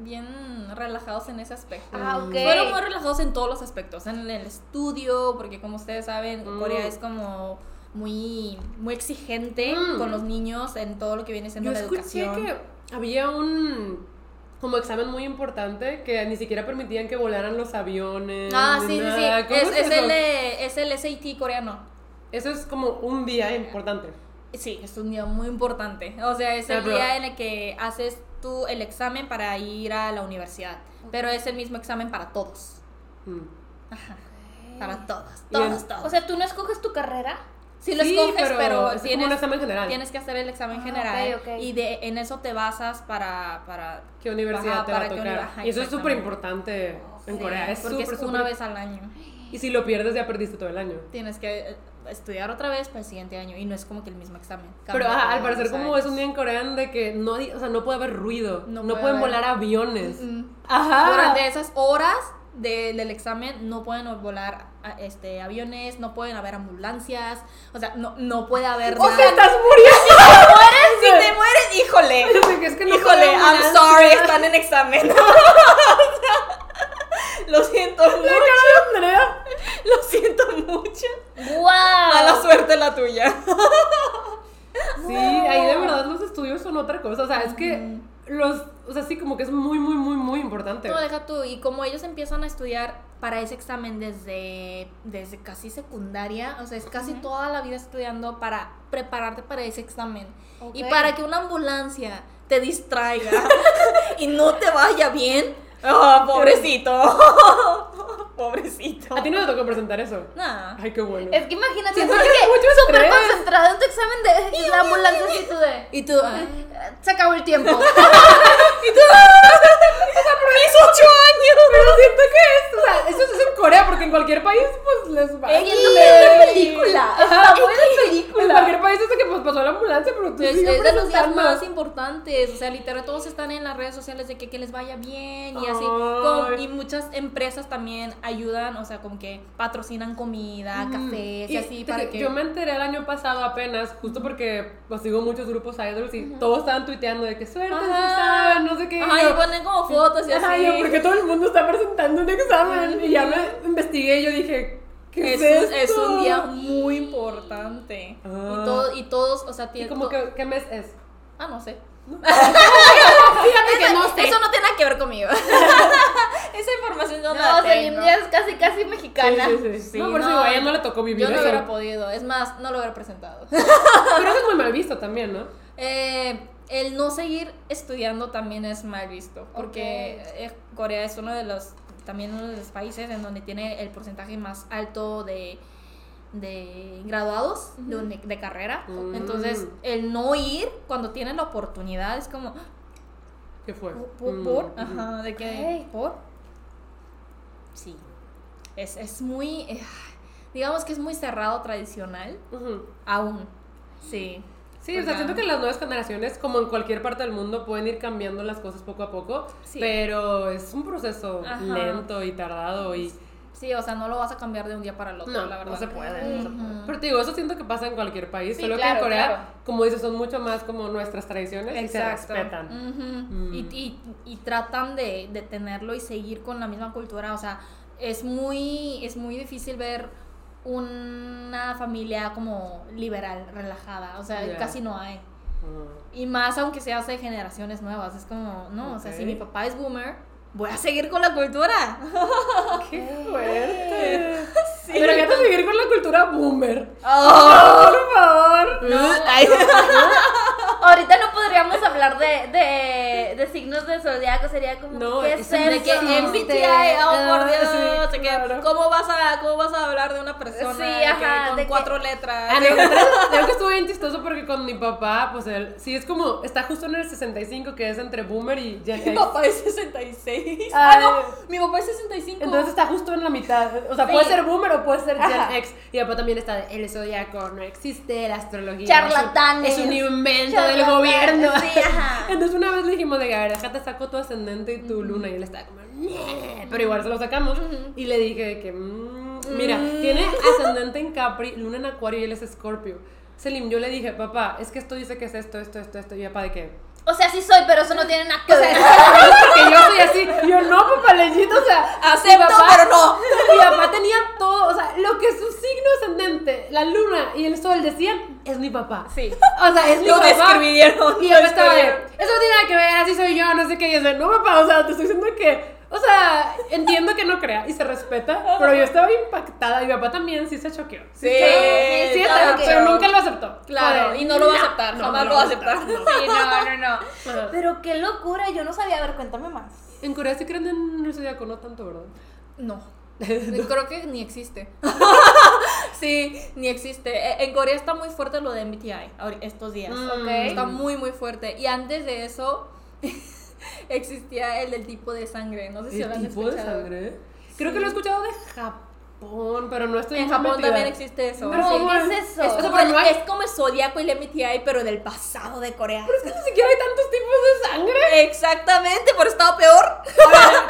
bien relajados en ese aspecto. Ah, ok. Fueron muy relajados en todos los aspectos, en el estudio, porque como ustedes saben, Mm. Corea es como muy, muy exigente Mm. con los niños en todo lo que viene siendo Yo la escuché educación. que había un como examen muy importante que ni siquiera permitían que volaran los aviones. Ah, sí, sí, sí. nada. ¿Cómo Es, es eso? el, eh, es el SAT coreano. Eso es como un día importante. Sí, es un día muy importante. O sea, es Ah, el pero- día en el que haces tú el examen para ir a la universidad. Pero es el mismo examen para todos. Mm. Ajá. Para todos. Todos, todos. O sea, ¿tú no escoges tu carrera? Sí lo Sí, escoges, pero pero, es como tienes, un examen general. tienes que hacer el examen Ah, general. Y de, en eso te basas para... para ¿Qué universidad Ajá, te va a para tocar? ajá, y eso es súper importante en Sí, Corea. Es porque súper, es una vez al año. Y si lo pierdes ya perdiste todo el año. Tienes que eh, estudiar otra vez para el siguiente año. Y no es como que el mismo examen. Pero ajá, al parecer como es un día en Corea de que no, o sea, no puede haber ruido, no, No puede pueden haber- volar aviones. Mm. Ajá. Durante esas horas de- del examen no pueden volar este, aviones, no pueden haber ambulancias, o sea, no, no puede haber O nada. sea, estás muriendo. si te mueres, híjole. Así que es que no Híjole, I'm sorry, están en examen. Lo siento mucho. Andrea. Lo siento mucho. ¡Wow! Mala suerte la tuya. Sí, ahí de verdad los estudios son otra cosa. O sea, es que los o sea, sí, como que es muy, muy, muy importante. No, deja tú. Y como ellos empiezan a estudiar para ese examen desde, desde casi secundaria, o sea, es casi toda la vida estudiando para prepararte para ese examen. Y Ok. para que una ambulancia te distraiga y no te vaya bien. ¡Oh, pobrecito! pobrecito. A ti no te tocó presentar eso. Nah. Ay, qué bueno. Es que imagínate, Siento que súper estrés. concentrado en tu examen de y la ambulancia así tú de... Y tú, ah, Se acabó el tiempo. ¡Mis ocho años! Pero siento que es, o sea, eso es en Corea, porque en cualquier país, pues les va. Es de película. Buena En película. cualquier país es que pues pasó la ambulancia, pero tú Es, es de los días más importantes, o sea, literal todos están en las redes sociales de que, que les vaya bien y así, y muchas empresas también ayudan, o sea, como que patrocinan comida, cafés y, así para que. Yo me enteré el año pasado apenas, justo porque pues sigo muchos grupos idols y todos estaban tuiteando de que suerte, no sé qué. Ajá, y ponen como fotos y así. Yo, porque todo el mundo está presentando un examen. Y ya me investigué y yo dije, ¿qué es, es, un, es esto? un día muy importante. Ah. Y, todo, y todos, o sea, ¿Y tienen... como que, qué mes es? Ah, no sé. Fíjate que Eso- no sé. Eso no tiene nada que ver conmigo. Esa información no, No, la Celine tengo. ya es casi, casi mexicana. Sí, sí, sí. Sí, no, por eso no, digo, a ella no le tocó vivir Yo no eso. hubiera podido. Es más, no lo hubiera presentado. Pero eso es muy mal visto también, ¿no? Eh, el no seguir estudiando también es mal visto, porque eh, Corea es uno de los, también uno de los países en donde tiene el porcentaje más alto de, de graduados de, de carrera. Mm. Entonces, el no ir cuando tienen la oportunidad es como, ¿Qué fue? ¿por? Mm, ujú. Ajá, de que, ¿por? Sí. Es, es muy, eh, digamos que es muy cerrado tradicional, aún. Sí. Sí, o sea, siento que las nuevas generaciones, como en cualquier parte del mundo, pueden ir cambiando las cosas poco a poco, Sí. pero es un proceso Ajá. lento y tardado y Sí, o sea, no lo vas a cambiar de un día para el otro, no, la verdad. no se puede, no se Ujú. puede. Pero te digo, eso siento que pasa en cualquier país, Sí, solo que en Corea, claro. como dices, son mucho más como nuestras tradiciones y se respetan. Ujú. Mm. y, y- y tratan de, de tenerlo y seguir con la misma cultura. O sea, es muy, es muy difícil ver una familia como liberal, relajada. O sea, casi no hay. Mm. Y más aunque se hace generaciones nuevas. Es como, no, o sea, si mi papá es boomer, voy a seguir con la cultura. ¡Qué fuerte! Pero ya te seguir con la cultura boomer. Oh. Por favor. Ay. Ahorita no podríamos hablar de, de, de signos de zodiaco, sería como, No, ¿qué es es eso? De que MBTI, oh por Dios, sí, de que, claro. ¿cómo, vas a, ¿cómo vas a hablar de una persona Sí, de que ajá, con de que- cuatro letras? Ah, no, creo que estuvo bien chistoso porque con mi papá, pues él, sí es como, está justo en el 65, que es entre boomer y Gen Mi papá es 66. Ah, Ah, no, mi papá es 65. Entonces está justo en la mitad. O sea, Sí. puede ser boomer o puede ser Gen. X. Y papá también está de, el zodiaco no existe, la astrología. Charlatanes. Es un, es un invento del gobierno. sí, ajá. Entonces una vez le dijimos de, a ver, déjate saco tu ascendente y tu luna. Y él estaba como, pero igual se lo sacamos. Y le dije de que, "Mm, mira, tiene ascendente en Capri, luna en Acuario y él es Escorpio. Selim, yo le dije, papá, es que esto dice que es esto, esto, esto, esto. Y papá de qué. O sea, sí soy, pero eso no tiene nada que ver. Porque yo soy así. Yo, no, papá, leyito, o sea, Acepto, papá- pero no. Mi papá tenía todo, o sea, lo que su signo ascendente, la luna y el sol decían, es mi papá. Sí. O sea, es mi Lo papá. describieron. Y yo estaba de, eso no tiene nada que ver, así soy yo, no sé qué. Y yo no, papá, o sea, te estoy diciendo que, o sea, entiendo que no crea y se respeta, pero yo estaba impactada y mi papá también sí se choqueó. Sí, sí, que pero no. nunca lo aceptó. Claro, y no lo va a "No, aceptar, no, jamás no lo va a aceptar. Sí, no, no, no. Ajá. Pero qué locura, yo no sabía. A ver, cuéntame más. En Corea sí creen en el zodiaco, no tanto, ¿verdad? No. Creo que ni existe. sí, ni existe. E- En Corea está muy fuerte lo de MBTI estos días. Mm. Ok. Está muy, muy fuerte. Y antes de eso existía el del tipo de sangre. No sé si lo ¿El han tipo de escuchado. sangre? Creo que lo he escuchado de Japón, pero no estoy En Japón metida. también existe eso. Pero No, ¿cómo ¿qué es? es eso? Es como, pero el, es como el zodiaco y el MBTI, pero del pasado de Corea. Pero es que ni siquiera hay tantos tipos de sangre. Exactamente, pero estaba peor.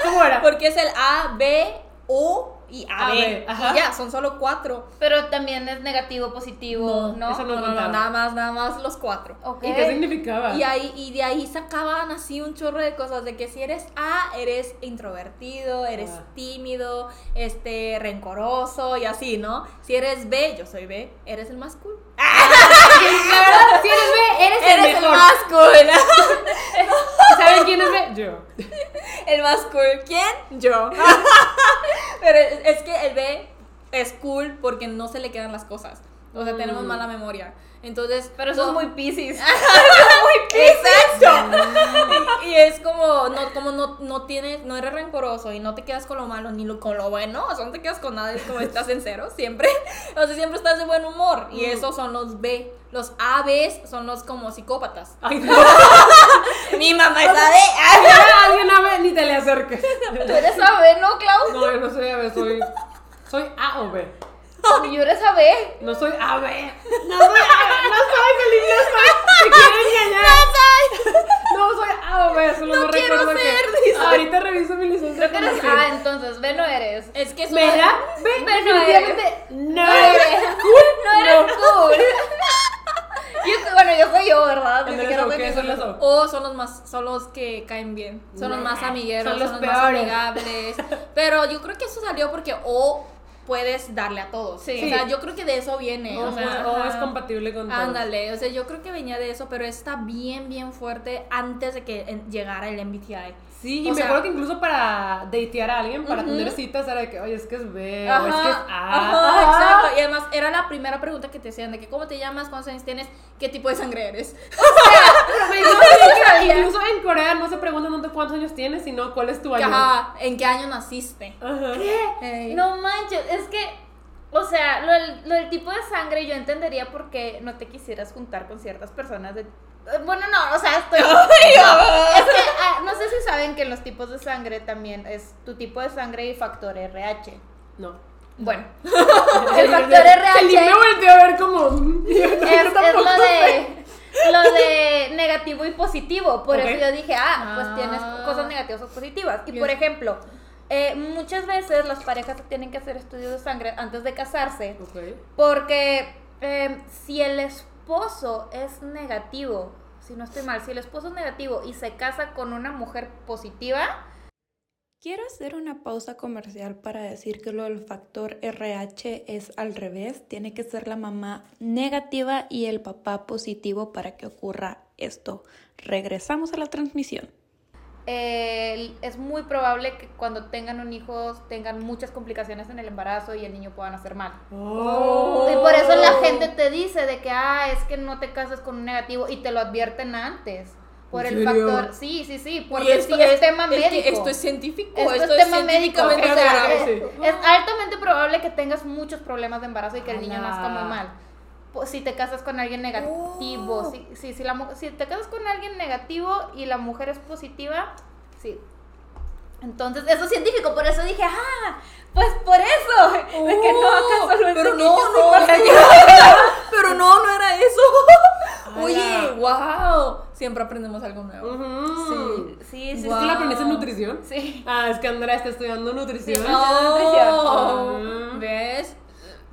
¿Cómo era? Porque es el A, B, O y ajá. Y ya, son solo cuatro. Pero también es negativo, positivo, ¿no? eso No, no, nada más, nada más los cuatro. Ok. ¿Y qué significaba? Y, ahí, y de ahí sacaban así un chorro de cosas, de que si eres A, eres introvertido, eres Ah. tímido, este, rencoroso y así, ¿no? Si eres B, yo soy B, eres el más cool. La verdad, si eres B, eres, el Eres el mejor. más cool. ¿Saben quién es B? Yo. El más cool. ¿Quién? Yo. Pero es que el B es cool porque no se le quedan las cosas. O sea, tenemos Mm. mala memoria. Entonces. Pero eso no- es muy piscis. Exacto. y, y es como, no, como no, no tienes, no eres rencoroso y no te quedas con lo malo ni lo, con lo bueno, o sea, no te quedas con nada, es como estás en cero, siempre. O sea, siempre estás de buen humor. Y Mm. esos son los B. Los ABs son los como psicópatas. Ay, no. Mi mamá es AB. Alguien a B, ni te le acerques. Tú eres AB, ¿no, Clau? No, yo no soy A, B, soy. Soy A o B. Yo eres AB. No soy A, B. No soy A, B. No soy feliz, no soy. Te quiero engañar. No soy A o B, solo no, quiero recuerdo ser, que. dice. Ahorita reviso mi licencia. Creo que eres A, entonces. B no eres. Es que es ¿Me una- da? B, B no eres. no No eres. No eres cool. Yo, bueno, yo soy yo, ¿verdad? Ni siquiera ¿o soy Son las O. O son los más, son los que caen bien, son los más amigueros, son son los los, más peores. amigables. Pero yo creo que eso salió porque O puedes darle a todos. Sí. O sea, yo creo que de eso viene. O, o sea, o es compatible con todo. Ándale, o sea, yo creo que venía de eso, pero está bien, bien fuerte antes de que llegara el MBTI. Sí, y O me sea- acuerdo que incluso para datear a alguien, para Ujú. tener citas, era de que, oye, es que es B, o es que es A. ajá, exacto. Y además era la primera pregunta que te hacían de que cómo te llamas, cuántos años tienes, qué tipo de sangre eres. Pero incluso, incluso en Corea no se preguntan tanto cuántos años tienes, sino cuál es tu año. Ajá, ¿en qué año naciste? Ajá. Ey. No manches, es que, o sea, lo, del- lo del tipo de sangre yo entendería por qué no te quisieras juntar con ciertas personas de... Bueno, no, o sea, estoy... No, es que, ah, no sé si saben que en los tipos de sangre también es tu tipo de sangre y factor RH. No. Bueno, el factor RH Felipe me volteó a ver como. es, es lo de lo de negativo y positivo. Por Ok. eso yo dije, ah, pues Ah. tienes cosas negativas o positivas. Y Yes. por ejemplo, eh, muchas veces las parejas tienen que hacer estudios de sangre antes de casarse. Ok. Porque eh, si el esposo es negativo, si no estoy mal, si el esposo es negativo y se casa con una mujer positiva, Quiero hacer una pausa comercial para decir que lo del factor RH es al revés. Tiene que ser la mamá negativa y el papá positivo para que ocurra esto. Regresamos a la transmisión. eh, es muy probable que cuando tengan un hijo tengan muchas complicaciones en el embarazo y el niño pueda nacer mal. Oh. Y por eso la gente te dice de que, ah, es que no te casas con un negativo y te lo advierten antes. Por ¿En el factor, sí, sí, sí, porque esto sí es, tema es que médico. esto es científico. Esto Esto, es tema médico. O sea, es, altamente probable que tengas muchos problemas de embarazo y que el niño Ala. nazca muy mal. Si te casas con alguien negativo, Oh. si, si, si, la, si te casas con alguien negativo y la mujer es positiva, sí. Entonces, eso es científico, por eso dije, ah, pues por eso. de que no, Oh, acaso lo pero no, no, pero no, no era eso. Oye, wow. Siempre aprendemos algo nuevo. Ujú. Sí, sí, sí. ¿Es que la aprendes en nutrición? Sí. Ah, es que Andrea está estudiando nutrición. Sí, no. Oh, nutrición. ¿Ves?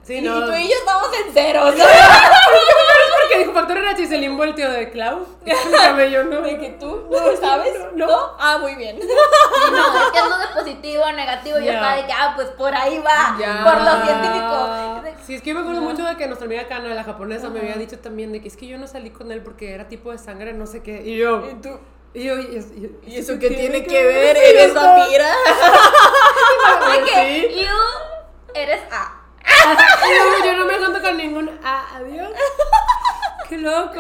Sí, y no. tú y yo estamos en ceros. Porque dijo factor RH y se le volteó de yo, ¿no? De que tú, ¿sabes? no, no. Ah, muy bien. Sí, no, es que lo de positivo o negativo. Yo Ya. estaba de que, ah, pues por ahí va. Por lo científico. Sí, es que yo me acuerdo mucho de que nuestra amiga Kana, la japonesa, me había dicho también de que es que yo no salí con él porque era tipo de sangre, no sé qué. Y yo. ¿Y tú? Y yo. ¿Y, es- y- ¿Y eso qué tiene que ver? ¿Eres vampira? Sí. you eres A. Luego yo no me junto con ningún. Ah, adiós. ¡Qué loco!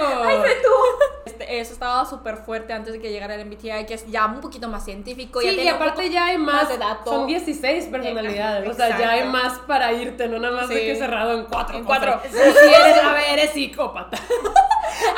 Este, eso estaba súper fuerte antes de que llegara el MBTI, que es ya un poquito más científico. Sí, ya y aparte ya hay más. de dato. Son 16 personalidades. O sea, ya hay más para irte, no nada más de que cerrado en cuatro. En cuatro. Eres, a ver, eres psicópata.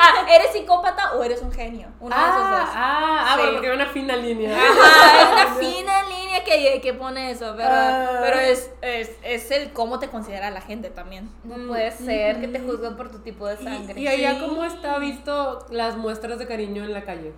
Ah, ¿eres psicópata o eres un genio? Uno de esos Ah, dos. ah, ah, bueno, porque hay una fina línea. Ajá, es una fina línea que, que pone eso, pero, Ah. pero es, es, es el cómo te considera la gente también. No puede ser que te juzguen por tu tipo de sangre. Y allá, Sí. ¿cómo está visto las muestras de cariño en la calle?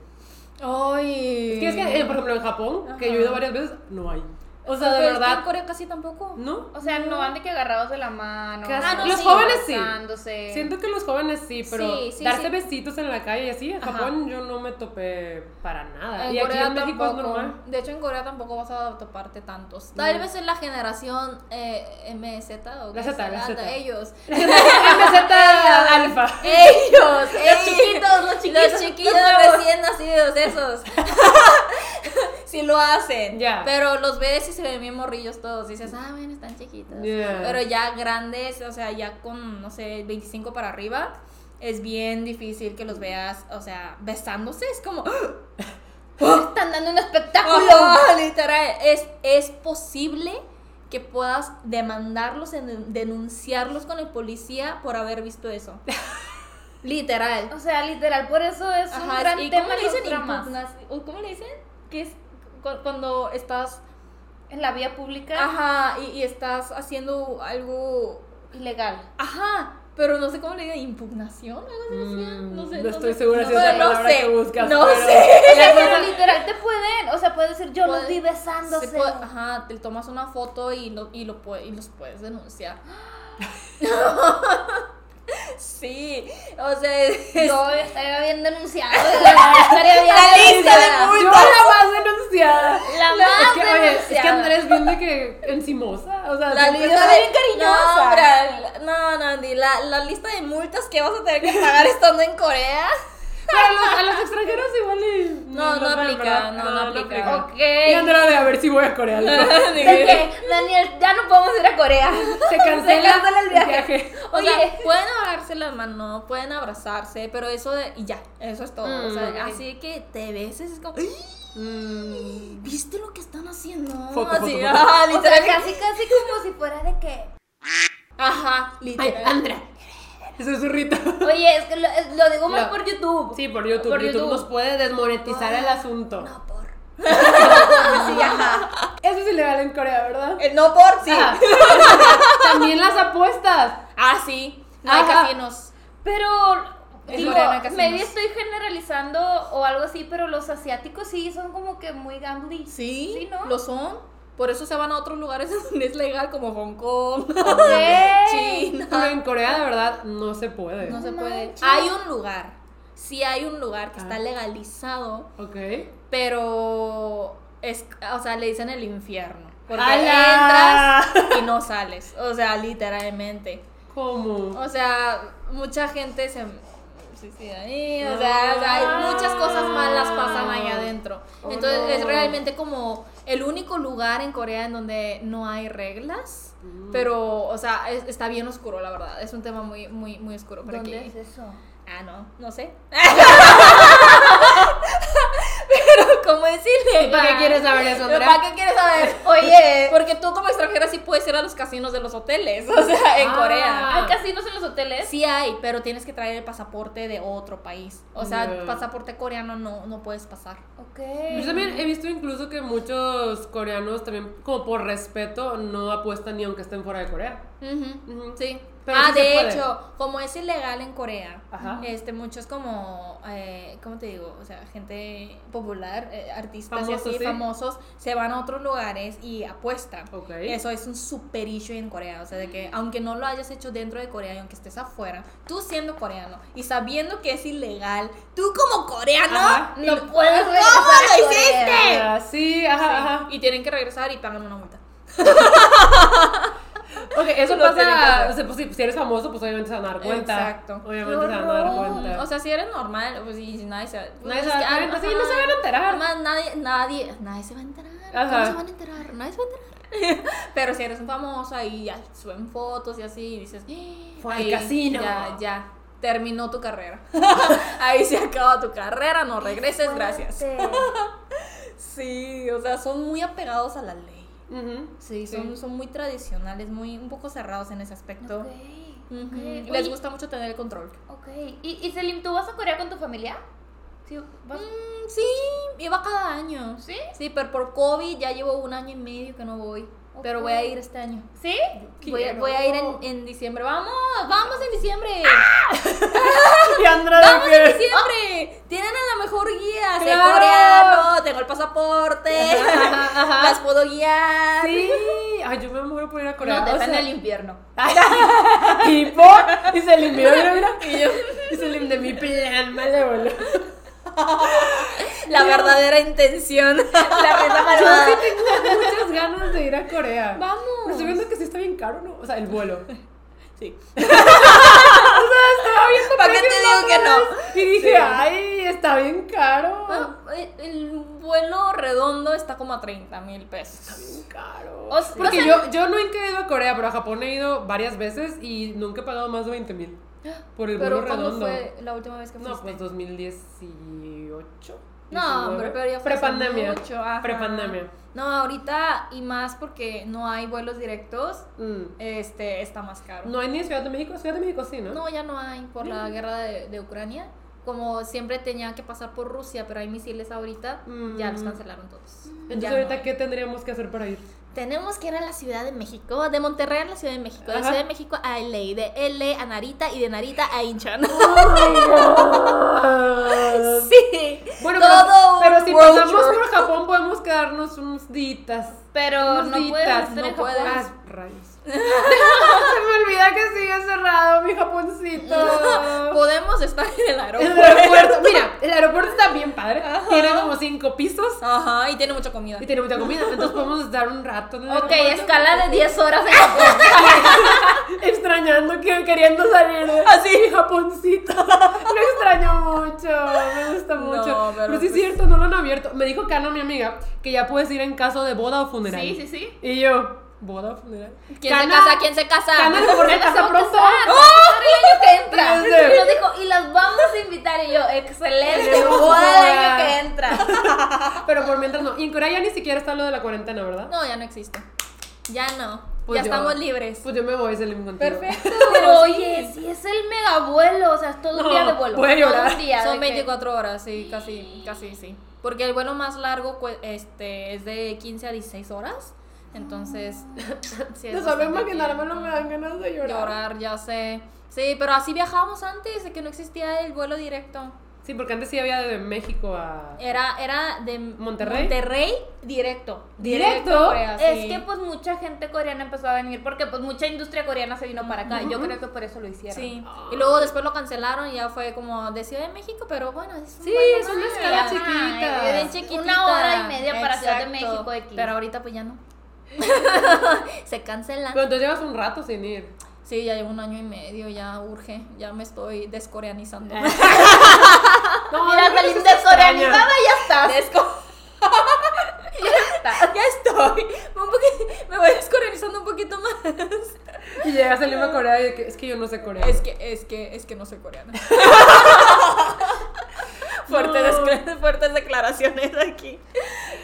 Ay. Es que, es que, eh, por ejemplo, en Japón, que yo he ido varias veces, no hay. O sea, de es verdad, en Corea casi tampoco. ¿no? O sea, no van de que agarrados de la mano. Casi- Ah, no, los sí. jóvenes sí. Siento que los jóvenes sí, pero Sí, sí, darse besitos en la calle y así, en Ajá. Japón yo no me topé para nada. En y aquí Corea en México tampoco. es normal. De hecho, en Corea tampoco vas a toparte tantos. Tal vez en la generación eh, MZ o La Z, la será, Z. ellos. MZ alfa. Ellos, Los chiquitos, los chiquitos. Los nuevos. recién nacidos, esos. sí lo hacen. Ya. Pero los ves y se ven bien morrillos todos. Dices, ah, bueno, están chiquitos. Ya. Pero ya grandes, o sea, ya con, no sé, 25 para arriba, es bien difícil que los veas, o sea, besándose. Es como. Están dando un espectáculo. Literal. Es, es posible que puedas demandarlos, en- denunciarlos con el policía por haber visto eso. literal. O sea, literal, por eso es un gran ¿y tema cómo le dicen ¿Cómo le dicen? Que es cuando estás, En la vía pública, ajá, y, y estás haciendo algo, ilegal. ajá, pero no sé cómo le digan, impugnación, algo así decían, no sé. no estoy sé. segura si No, es la no palabra sé, que buscas, No pero- sé. Pero literal te pueden, o sea, puede decir yo los vi besándose. Puede- ajá, te tomas una foto y, lo, y, lo, y los puedes denunciar. sí, o sea, es- Yo estaría bien denunciado. estaría bien La lista de denunciada. Yo la más denunciada. La La- más es que, oye, es que. Andrés viene que encimosa. O sea, la lista está de bien cariñosa. No, no, no, Andy, la, la lista de multas que vas a tener que pagar estando en Corea. Pero a los, a los extranjeros igual y. No, no aplica, ¿verdad? no, no aplica. Ok. Y Andrea de a ver si voy a Corea. ¿no? ¿De qué? Daniel, ya no podemos ir a Corea. Se cancela, Se cancela el viaje. O Oye. sea, pueden agarrarse las manos, pueden abrazarse, pero eso de. Y ya, eso es todo. o sea, Mm, así que te beses, es como. Mm, ¿Viste lo que están haciendo? Foto, así, foto, foto. ajá, O sea, literal. casi, casi como si fuera de que. Ajá, Ay, literal. Andrea. Ese es zurrito. Oye, es que lo, digo más por YouTube. Sí, por YouTube. Por YouTube, YouTube. nos puede desmonetizar el asunto. No por. Sí, ajá. Eso es ilegal en Corea, ¿verdad? El no por, sí. Ajá. También las apuestas. Ah, sí. No hay Ajá. casinos. Pero. Digo, maybe estoy generalizando o algo así, pero los asiáticos sí son como que muy gambly. Sí, Sí, ¿no? lo son. Por eso se van a otros lugares donde es legal, como Hong Kong, Ok. China. Pero en Corea de verdad no se puede. No se puede. Hay un lugar. Sí hay un lugar que está Ah. legalizado, Ok. pero es, o sea, le dicen el infierno. Porque ¡Hala! entras y no sales. O sea, literalmente. ¿Cómo? O sea, mucha gente se suicida ahí, o sea, o sea, hay muchas cosas malas pasan ahí adentro. Oh, Entonces no. es realmente como el único lugar en Corea en donde no hay reglas, Mm. pero, o sea, es- está bien oscuro, la verdad. Es un tema muy, muy, muy oscuro. Pero ¿Dónde aquí- es eso? Ah, no, no sé. Pero como es ilegal. ¿Para qué quieres saber eso? ¿Para qué quieres saber? Oye, Porque tú como extranjera sí puedes ir a los casinos de los hoteles, o sea, en Ah. Corea. ¿hay casinos en los hoteles? Sí hay, pero tienes que traer el pasaporte de otro país. O sea, Ya. pasaporte coreano no, no puedes pasar. Ok. Yo también he visto incluso que muchos coreanos también, como por respeto, no apuestan ni aunque estén fuera de Corea. Ujú. Sí. Pero ah, sí de hecho, como es ilegal en Corea, Ajá. este, muchos como, eh, ¿cómo te digo? O sea, gente popular, eh, artistas y Famosos, así, sí. famosos, se van a otros lugares y apuestan. Ok. Eso es un super issue en Corea. O sea, de que aunque no lo hayas hecho dentro de Corea y aunque estés afuera, tú siendo coreano y sabiendo que es ilegal, tú como coreano, Ajá. No puedes ¿Cómo regresar a lo hiciste? Sí, ajá, Sí, ajá. Y tienen que regresar y pagan una multa. Ok, eso que pasa. O sea, pues, si, eres famoso, pues obviamente se van a dar cuenta. Exacto. Obviamente se van a dar cuenta. O sea, si eres normal, pues y si nadie se pues, Nadie se va a que, dar cuenta, sí, no se van a enterar. Además, nadie, nadie, nadie se va a enterar. Ajá. ¿Cómo se van a enterar? Nadie se va a enterar. Pero si eres un famoso ahí ya suben fotos y así y dices, Fue al casino. Ya, ya. Terminó tu carrera. ahí se acaba tu carrera, no regreses, gracias. Sí, o sea, son muy apegados a la ley. Sí, Sí. son, son muy tradicionales, muy un poco cerrados en ese aspecto. Ok, Ujú. ok. Les Oye, gusta mucho tener el control. Ok. ¿Y, y Selim, tú vas a Corea con tu familia? Sí, vas. Mm, sí, iba cada año. ¿Sí? Sí, pero por COVID ya llevo un año y medio que no voy. Pero Ok. voy a ir este año. ¿Sí? Voy a, voy a ir en, en diciembre. ¡Vamos! ¡Vamos en diciembre! Y Andrea de ¡Vamos en que- diciembre! Tienen a la mejor guía. Sé ¡Claro! coreano, tengo el pasaporte. Ajá, ajá. Las puedo guiar. Sí. Ay, yo me muero por ir a Corea. No, te o sea, el infierno. tipo, y se limpió, mira, mira. Y yo, y se limpió de mi plan malévolo. La verdadera intención. La Yo malvada. sí tengo muchas ganas de ir a Corea. Vamos. Pero estoy viendo que sí está bien caro, ¿no? O sea, el vuelo. Sí. Estaba viendo ¿Para qué te digo que no? Y dije, Sí. ay, está bien caro. Eh, el vuelo redondo está como a 30 mil pesos. Bien caro. O sea, Porque o yo, sea- yo nunca he ido a Corea, pero a Japón he ido varias veces y nunca he pagado más de 20 mil por el Pero vuelo ¿cuándo redondo. fue la última vez que fuiste? No, pues 2018. No, 19. hombre, pero ya fue Prepandemia. Prepandemia. No, ahorita y más porque no hay vuelos directos, Mm. este, está más caro. No hay ni Ciudad de México. Ciudad de México sí, ¿no? No, ya no hay por la Mm. guerra de, de Ucrania. Como siempre tenía que pasar por Rusia, pero hay misiles ahorita, ya los Mm. cancelaron todos. Entonces, Ya no ahorita, hay. ¿qué tendríamos que hacer para ir? Tenemos que ir a la Ciudad de México, de Monterrey a la Ciudad de México, de la Ajá. Ciudad de México a LA, de LA a Narita y de Narita a Incheon. sí. Bueno, Todo pero, pero si pasamos por Japón, podemos quedarnos unos días. Pero Unos no puedes en no Japón. puedes. Ah, rayos. Se me olvida que sigue cerrado mi Japoncito. Podemos estar en el El aeropuerto. aeropuerto, mira, el aeropuerto está bien padre. Tiene como cinco pisos Ajá, y tiene mucha comida. y tiene mucha comida. Entonces podemos estar un rato en el Ok, aeropuerto. escala de 10 horas en Japón. Extrañando, que, queriendo salir de Así. mi Japoncito. Lo extraño mucho, me gusta mucho. No, pero, pero sí es pues- cierto, no lo han abierto. Me dijo Cano, mi amiga, que ya puedes ir en caso de boda o funeral. Sí, sí, sí. Y yo, ¿boda funeral? ¿Quién Cana- se casa? ¿Quién se casa? Cana a se Nos casa a pronto. a el año que entra. Y nos dijo, y las vamos a invitar. Y yo, excelente, boda el año que entra. Pero por mientras no. Y en Corea ya ni siquiera está lo de la cuarentena, ¿verdad? No, ya no existe. Ya no. Pues ya yo- estamos libres. Pues yo me voy, Selim, contigo. Perfecto. Pero oye, si es el mega vuelo, o sea, es todo un No, día de vuelo. voy a todo llorar. un día. Son de que- 24 horas, sí, casi, casi sí. Porque el vuelo más largo pues, este, es de 15 a 16 horas. Entonces, sí, es No solo bastante imaginármelo tiempo. me dan ganas de llorar. Llorar, ya sé. Sí, pero así viajábamos antes, de que no existía el vuelo directo. Sí, porque antes sí había de México a. Era, era de ¿Monterrey? Monterrey directo. ¿Directo? a Corea, Es sí. que pues mucha gente coreana empezó a venir porque pues mucha industria coreana se vino para acá. Yo creo que por eso lo hicieron. Sí. Y luego después lo cancelaron y ya fue como de Ciudad de México, pero bueno, es un Sí, es una más. escala chiquita. es Bien chiquitita. Una hora y media para Ciudad de. México X. Pero ahorita pues ya no. Se cancelan. Pero entonces llevas un rato sin ir. Sí, ya llevo un año y medio, ya urge, ya me estoy descoreanizando. No, Mira, no, descoreanizada ya estás. Desco- ya estoy. Un poqui- me voy descoreanizando un poquito más. Y llegas a Lima, Corea y es que yo no sé coreano. Es que, es que, es que no soy coreana. Fuertes, No. fuertes declaraciones aquí.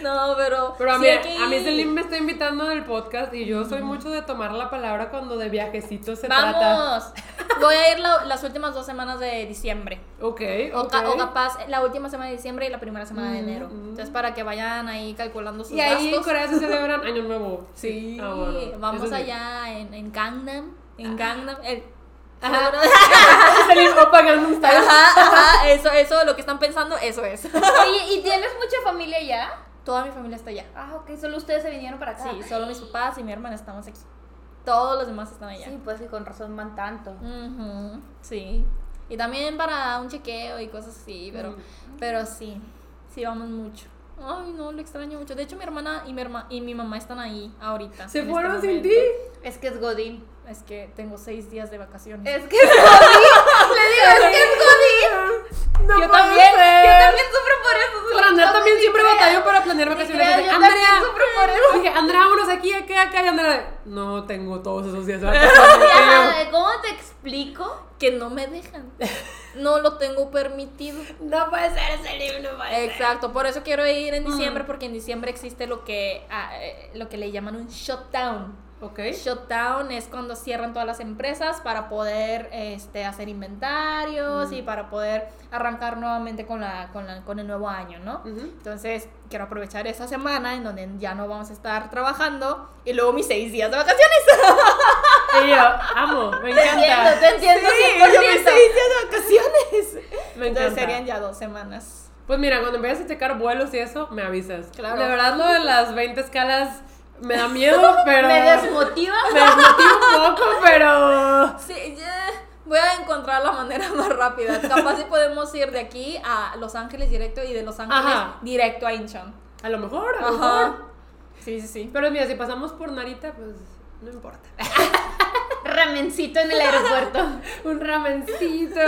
No, pero. Pero a sí mí, hay que a mí. Selim me está invitando en el podcast y yo soy mucho de tomar la palabra cuando de viajecitos se trata. Vamos. Voy a ir la- las últimas dos semanas de diciembre. Ok, O, ok. ca- o capaz la última semana de diciembre y la primera semana de Mm, enero. mm. Entonces, para que vayan ahí calculando sus Y ahí en gastos. Corea se celebran Año Nuevo. Sí, Ah, bueno, vamos eso sí. allá en, en Gangnam. En Gangnam. el- Ajá. Gangnam Style. Ajá, ajá, eso, eso, lo que están pensando, eso es. Oye, ¿y tienes mucha familia ya? Toda mi familia está allá. Ah, ok, solo ustedes se vinieron para acá. Sí, solo mis papás y mi hermana estamos aquí. Todos los demás están allá. Sí, pues y con razón van tanto. Ujú, sí. Y también para un chequeo y cosas así, pero, Mm. pero sí, sí vamos mucho. Ay, no, lo extraño mucho. De hecho, mi hermana y mi, herma- y mi mamá están ahí ahorita. ¿Se este fueron sin ti? Es que es Godín. Es que tengo seis días de vacaciones. Es que es Godín. Le digo, es que es. No yo también, ser. yo también sufro por eso. Pero Andrea también siempre batalla batalló para planear vacaciones. creas, Así, yo Andrea, también sufro por eso. Dije, Andrea, vámonos aquí, acá, acá. Y Andrea, no tengo todos esos días de vacaciones. ¿Cómo te explico? Que no me dejan. No lo tengo permitido. no puede ser ese libro, no puede ser. Exacto, por eso quiero ir en Mm. diciembre, porque en diciembre existe lo que, ah, eh, lo que le llaman un shutdown. Ok. Shutdown es cuando cierran todas las empresas para poder este, hacer inventarios Mm. y para poder arrancar nuevamente con, la, con, la- con el nuevo año, ¿no? Ujú. Entonces, quiero aprovechar esa semana en donde ya no vamos a estar trabajando y luego mis seis días de vacaciones. Y yo, amo, me Te entiendo, encanta. te entiendo Sí, yo mis 100%. seis días de vacaciones. Me Entonces encanta. serían ya dos semanas. Pues mira, cuando empieces a checar vuelos y eso, me avisas. Claro. De verdad, lo de las 20 escalas me da miedo, pero. Me desmotiva. Me desmotiva un poco, pero. Sí, ya. Voy a encontrar la manera más rápida. Capaz si podemos ir de aquí a Los Ángeles directo y de Los Ángeles Ajá. directo a Incheon. A lo mejor, a lo Ajá. mejor. Sí, sí, sí. Pero mira, si pasamos por Narita, pues no importa. Ramencito en el aeropuerto. un ramencito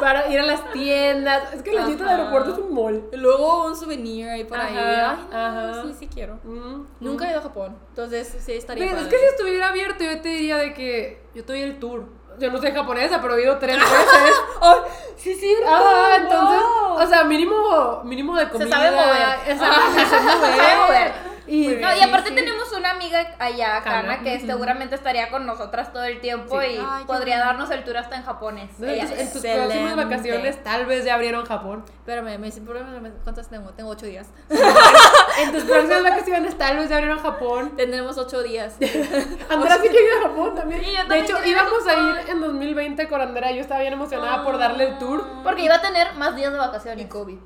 para ir a las tiendas. Es que la tienda del aeropuerto es un mall. Luego un souvenir ahí por ahí. Ajá, Ay, no, ajá. Sí, sí quiero. Mm, Nunca he ido a Japón. Entonces, sí, estaría Pero es que si estuviera abierto, yo te diría de que yo estoy el tour. Yo no soy japonesa, pero he ido tres veces. Ay, sí, sí, Ah, entonces, wow. o sea, mínimo, mínimo de comida. sabe mover. Exacto, se sabe mover. Se sabe mover. Y, No, y aparte sí. tenemos una amiga allá, Kana. Que seguramente estaría con nosotras todo el tiempo Sí. y Ay, podría darnos el tour hasta en japonés. No, Ella en tus, Excelente. próximas vacaciones tal vez ya abrieron Japón. Espérame, me dicen, "Problema, ¿cuántas tengo? Tengo ocho días. En tus próximas vacaciones tal vez ya abrieron Japón. Tendremos ocho días. Andrea sí quiere ir a Japón también. Sí, yo de hecho, íbamos a ir en 2020 con Andrea. Yo estaba bien emocionada por darle el tour. Porque iba a tener más días de vacaciones. Y COVID.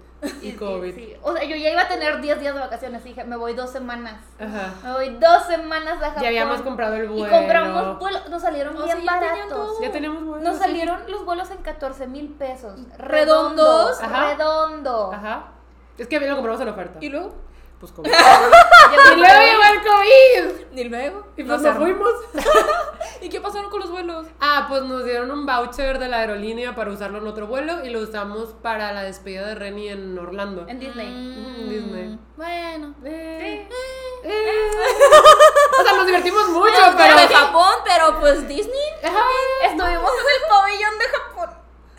Y COVID. Sí. O sea, yo ya iba a tener 10 días de vacaciones. Dije, me voy dos semanas. Ajá. Me voy dos semanas a Japón. Ya habíamos comprado el vuelo. Y compramos vuelos. Nos salieron O bien sea, baratos. Ya tenemos vuelo. Nos sí. salieron los vuelos en 14 mil pesos. ¿Redondos? Ajá. Redondo. Ajá. Es que lo compramos en oferta. ¿Y luego? Pues COVID. y luego llegó el COVID. ¿Y luego? Y pues se nos armó. fuimos. ¿Y qué pasaron con los vuelos? Ah, pues nos dieron un voucher de la aerolínea para usarlo en otro vuelo y lo usamos para la despedida de Renny en Orlando. En Disney. Mm, Disney. Bueno. Eh, eh. O sea, nos divertimos mucho, Pero pero. de Japón, pero pues Disney. Estuvimos en el pabellón de Japón.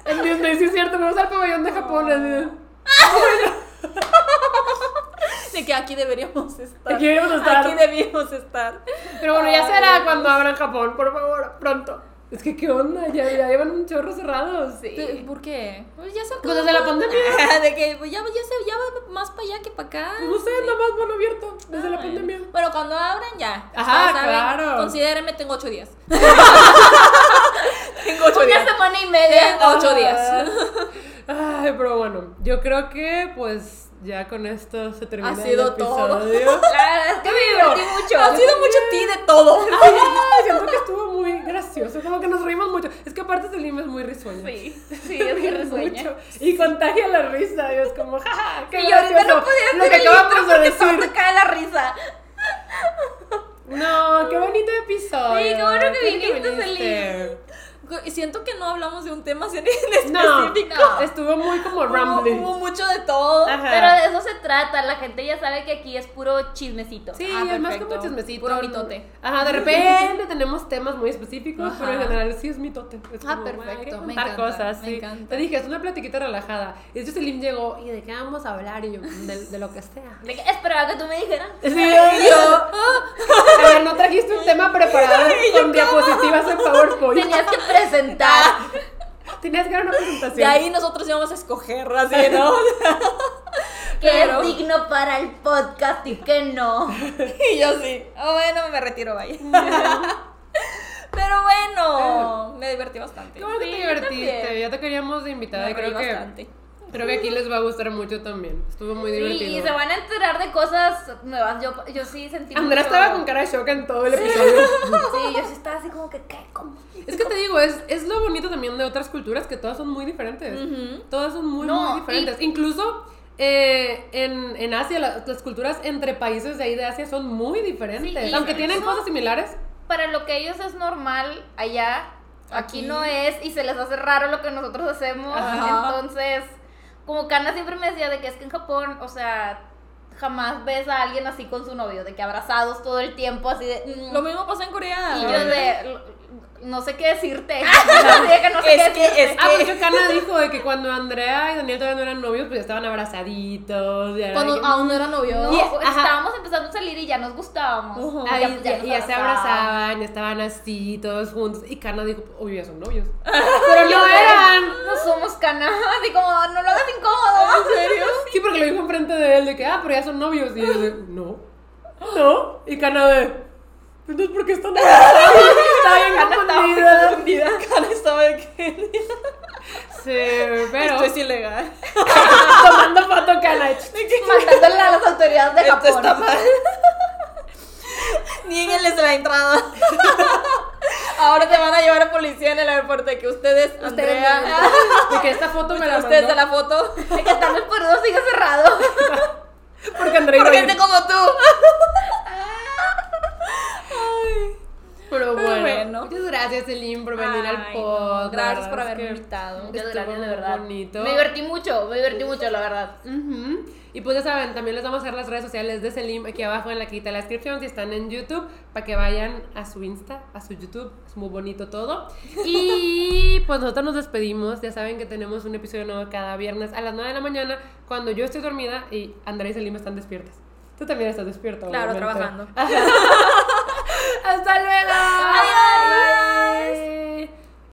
En Disney, sí es cierto, fuimos al pabellón de Japón. así de- De que aquí deberíamos estar. Aquí deberíamos estar. Aquí debíamos estar. Pero bueno, ya será cuando abran Japón, por favor, pronto. Es que, ¿qué onda? Ya, ya llevan un chorro cerrados. De- ¿Por qué? Pues ya se Pues desde la pandemia. De que pues, ya, ya, se, ya va más para allá que para acá. No sé, nada más van abierto desde la pandemia. Bueno, cuando abran ya. Ajá, saben, claro. Considérenme, tengo ocho días. tengo ocho Una días. semana y media. Tengo ocho días. Ay, pero bueno, yo creo que pues ya con esto se termina Ha sido el todo. La verdad es que me divertí mucho. Ha sido mucho ti de todo. Ay, siento que estuvo muy gracioso, como que nos reímos mucho. Es que aparte Selim es muy risueño. Sí, sí, es resueña. Mucho. Y contagia la risa, y es como, jaja, qué Y gracioso no podía lo que acabamos de decir. cae la risa. No, qué bonito episodio. Sí, qué bueno que Qué viniste, viniste. Y siento que no hablamos de un tema en específico. No, estuvo muy como Hubo, rambling. hubo mucho de todo. Ajá. Pero de eso se trata. La gente ya sabe que aquí es puro chismecito. Sí, Ah, es más como chismecito. Puro mitote. Ajá, de repente tenemos temas muy específicos, Ajá. pero en general sí es mitote. Es Ah, como, perfecto, hay que me encanta, cosas, me sí. encanta. Te dije, es una platiquita relajada. Y de hecho Selim llegó, ¿y de qué vamos a hablar? Y yo, de, de lo que sea. De que esperaba que tú me dijeras. Sí, yo. A ver, no trajiste un tema preparado con diapositivas en PowerPoint. Tenías que presentar. Tenías que dar una presentación. De ahí nosotros íbamos a escoger, así, ¿no? Que Pero- es digno para el podcast y que no. y yo sí. Ah, bueno, me retiro, vaya. Pero bueno, me divertí bastante. Qué que Sí, te divertiste. también. Ya te queríamos de invitada Me creo que, bastante. Creo que aquí les va a gustar mucho también. Estuvo muy Sí, divertido. y se van a enterar de cosas nuevas. Yo, yo sí sentí. Andrea mucho- estaba con cara de shock en todo el episodio. Sí, yo sí estaba así como que, ¿qué? ¿Cómo? Es que te digo, es, es lo bonito también de otras culturas que todas son muy diferentes. Todas son muy, No, muy diferentes. Incluso eh, en, en Asia, la- las culturas entre países de ahí de Asia son muy diferentes. Sí, Aunque tienen cosas similares. Para lo que ellos es normal allá, aquí, Aquí. no es y se les hace raro lo que nosotros hacemos. Ajá. Entonces, como Kana siempre me decía de que es que en Japón, o sea, jamás ves a alguien así con su novio, de que abrazados todo el tiempo, así de. mm. Lo mismo pasa en Corea. y yo de. No sé qué decirte. Así de que no sé Es qué que- decirte. es Ah, porque Kana dijo de que cuando Andrea y Daniel todavía no eran novios, pues ya estaban abrazaditos. y era Cuando que- aún no era novio. No, Y- ajá. estábamos empezando a salir y ya nos gustábamos. Ahí Ya- ya, nos ya se abrazaban, estaban así, todos juntos. Y Kana dijo, obvio, ya son novios. Pero no eran. No somos Kana. Así como, no lo hagas incómodo. ¿En serio? Sí, porque lo dijo enfrente de él, de que, ah, pero ya son novios. Y él de, no, no. Y Kana de, entonces, ¿por qué están? Estaba bien confundida. Kana estaba de que Sí, pero esto es ilegal. tomando foto Kana. Mandándole a las autoridades de Esto Japón. está mal. Nieguenles la entrada. Ahora te van a llevar a policía en el aeropuerto de que ustedes, Andrea, De que esta foto me la ustedes de mandó. la foto, De que tal vez por eso sigue cerrado. Porque Andrea por iba a ir. gente como tú. Ay. Pero bueno, bueno. muchas gracias, Selim, por venir al no, podcast. Gracias por haberme invitado. Muchas Estuvo gracias, de muy verdad. bonito. Me divertí mucho, me divertí mucho, la verdad. Y pues ya saben, también les vamos a dejar las redes sociales de Selim aquí abajo en la cajita de la descripción si están en YouTube, para que vayan a su Insta, a su YouTube, es muy bonito todo. Y pues nosotros nos despedimos, ya saben que tenemos un episodio nuevo cada viernes a las 9 de la mañana, cuando yo estoy dormida y Andrea y Selim están despiertas. Tú también estás despierto. Claro, obviamente. trabajando. Hasta luego. Adiós. Bye.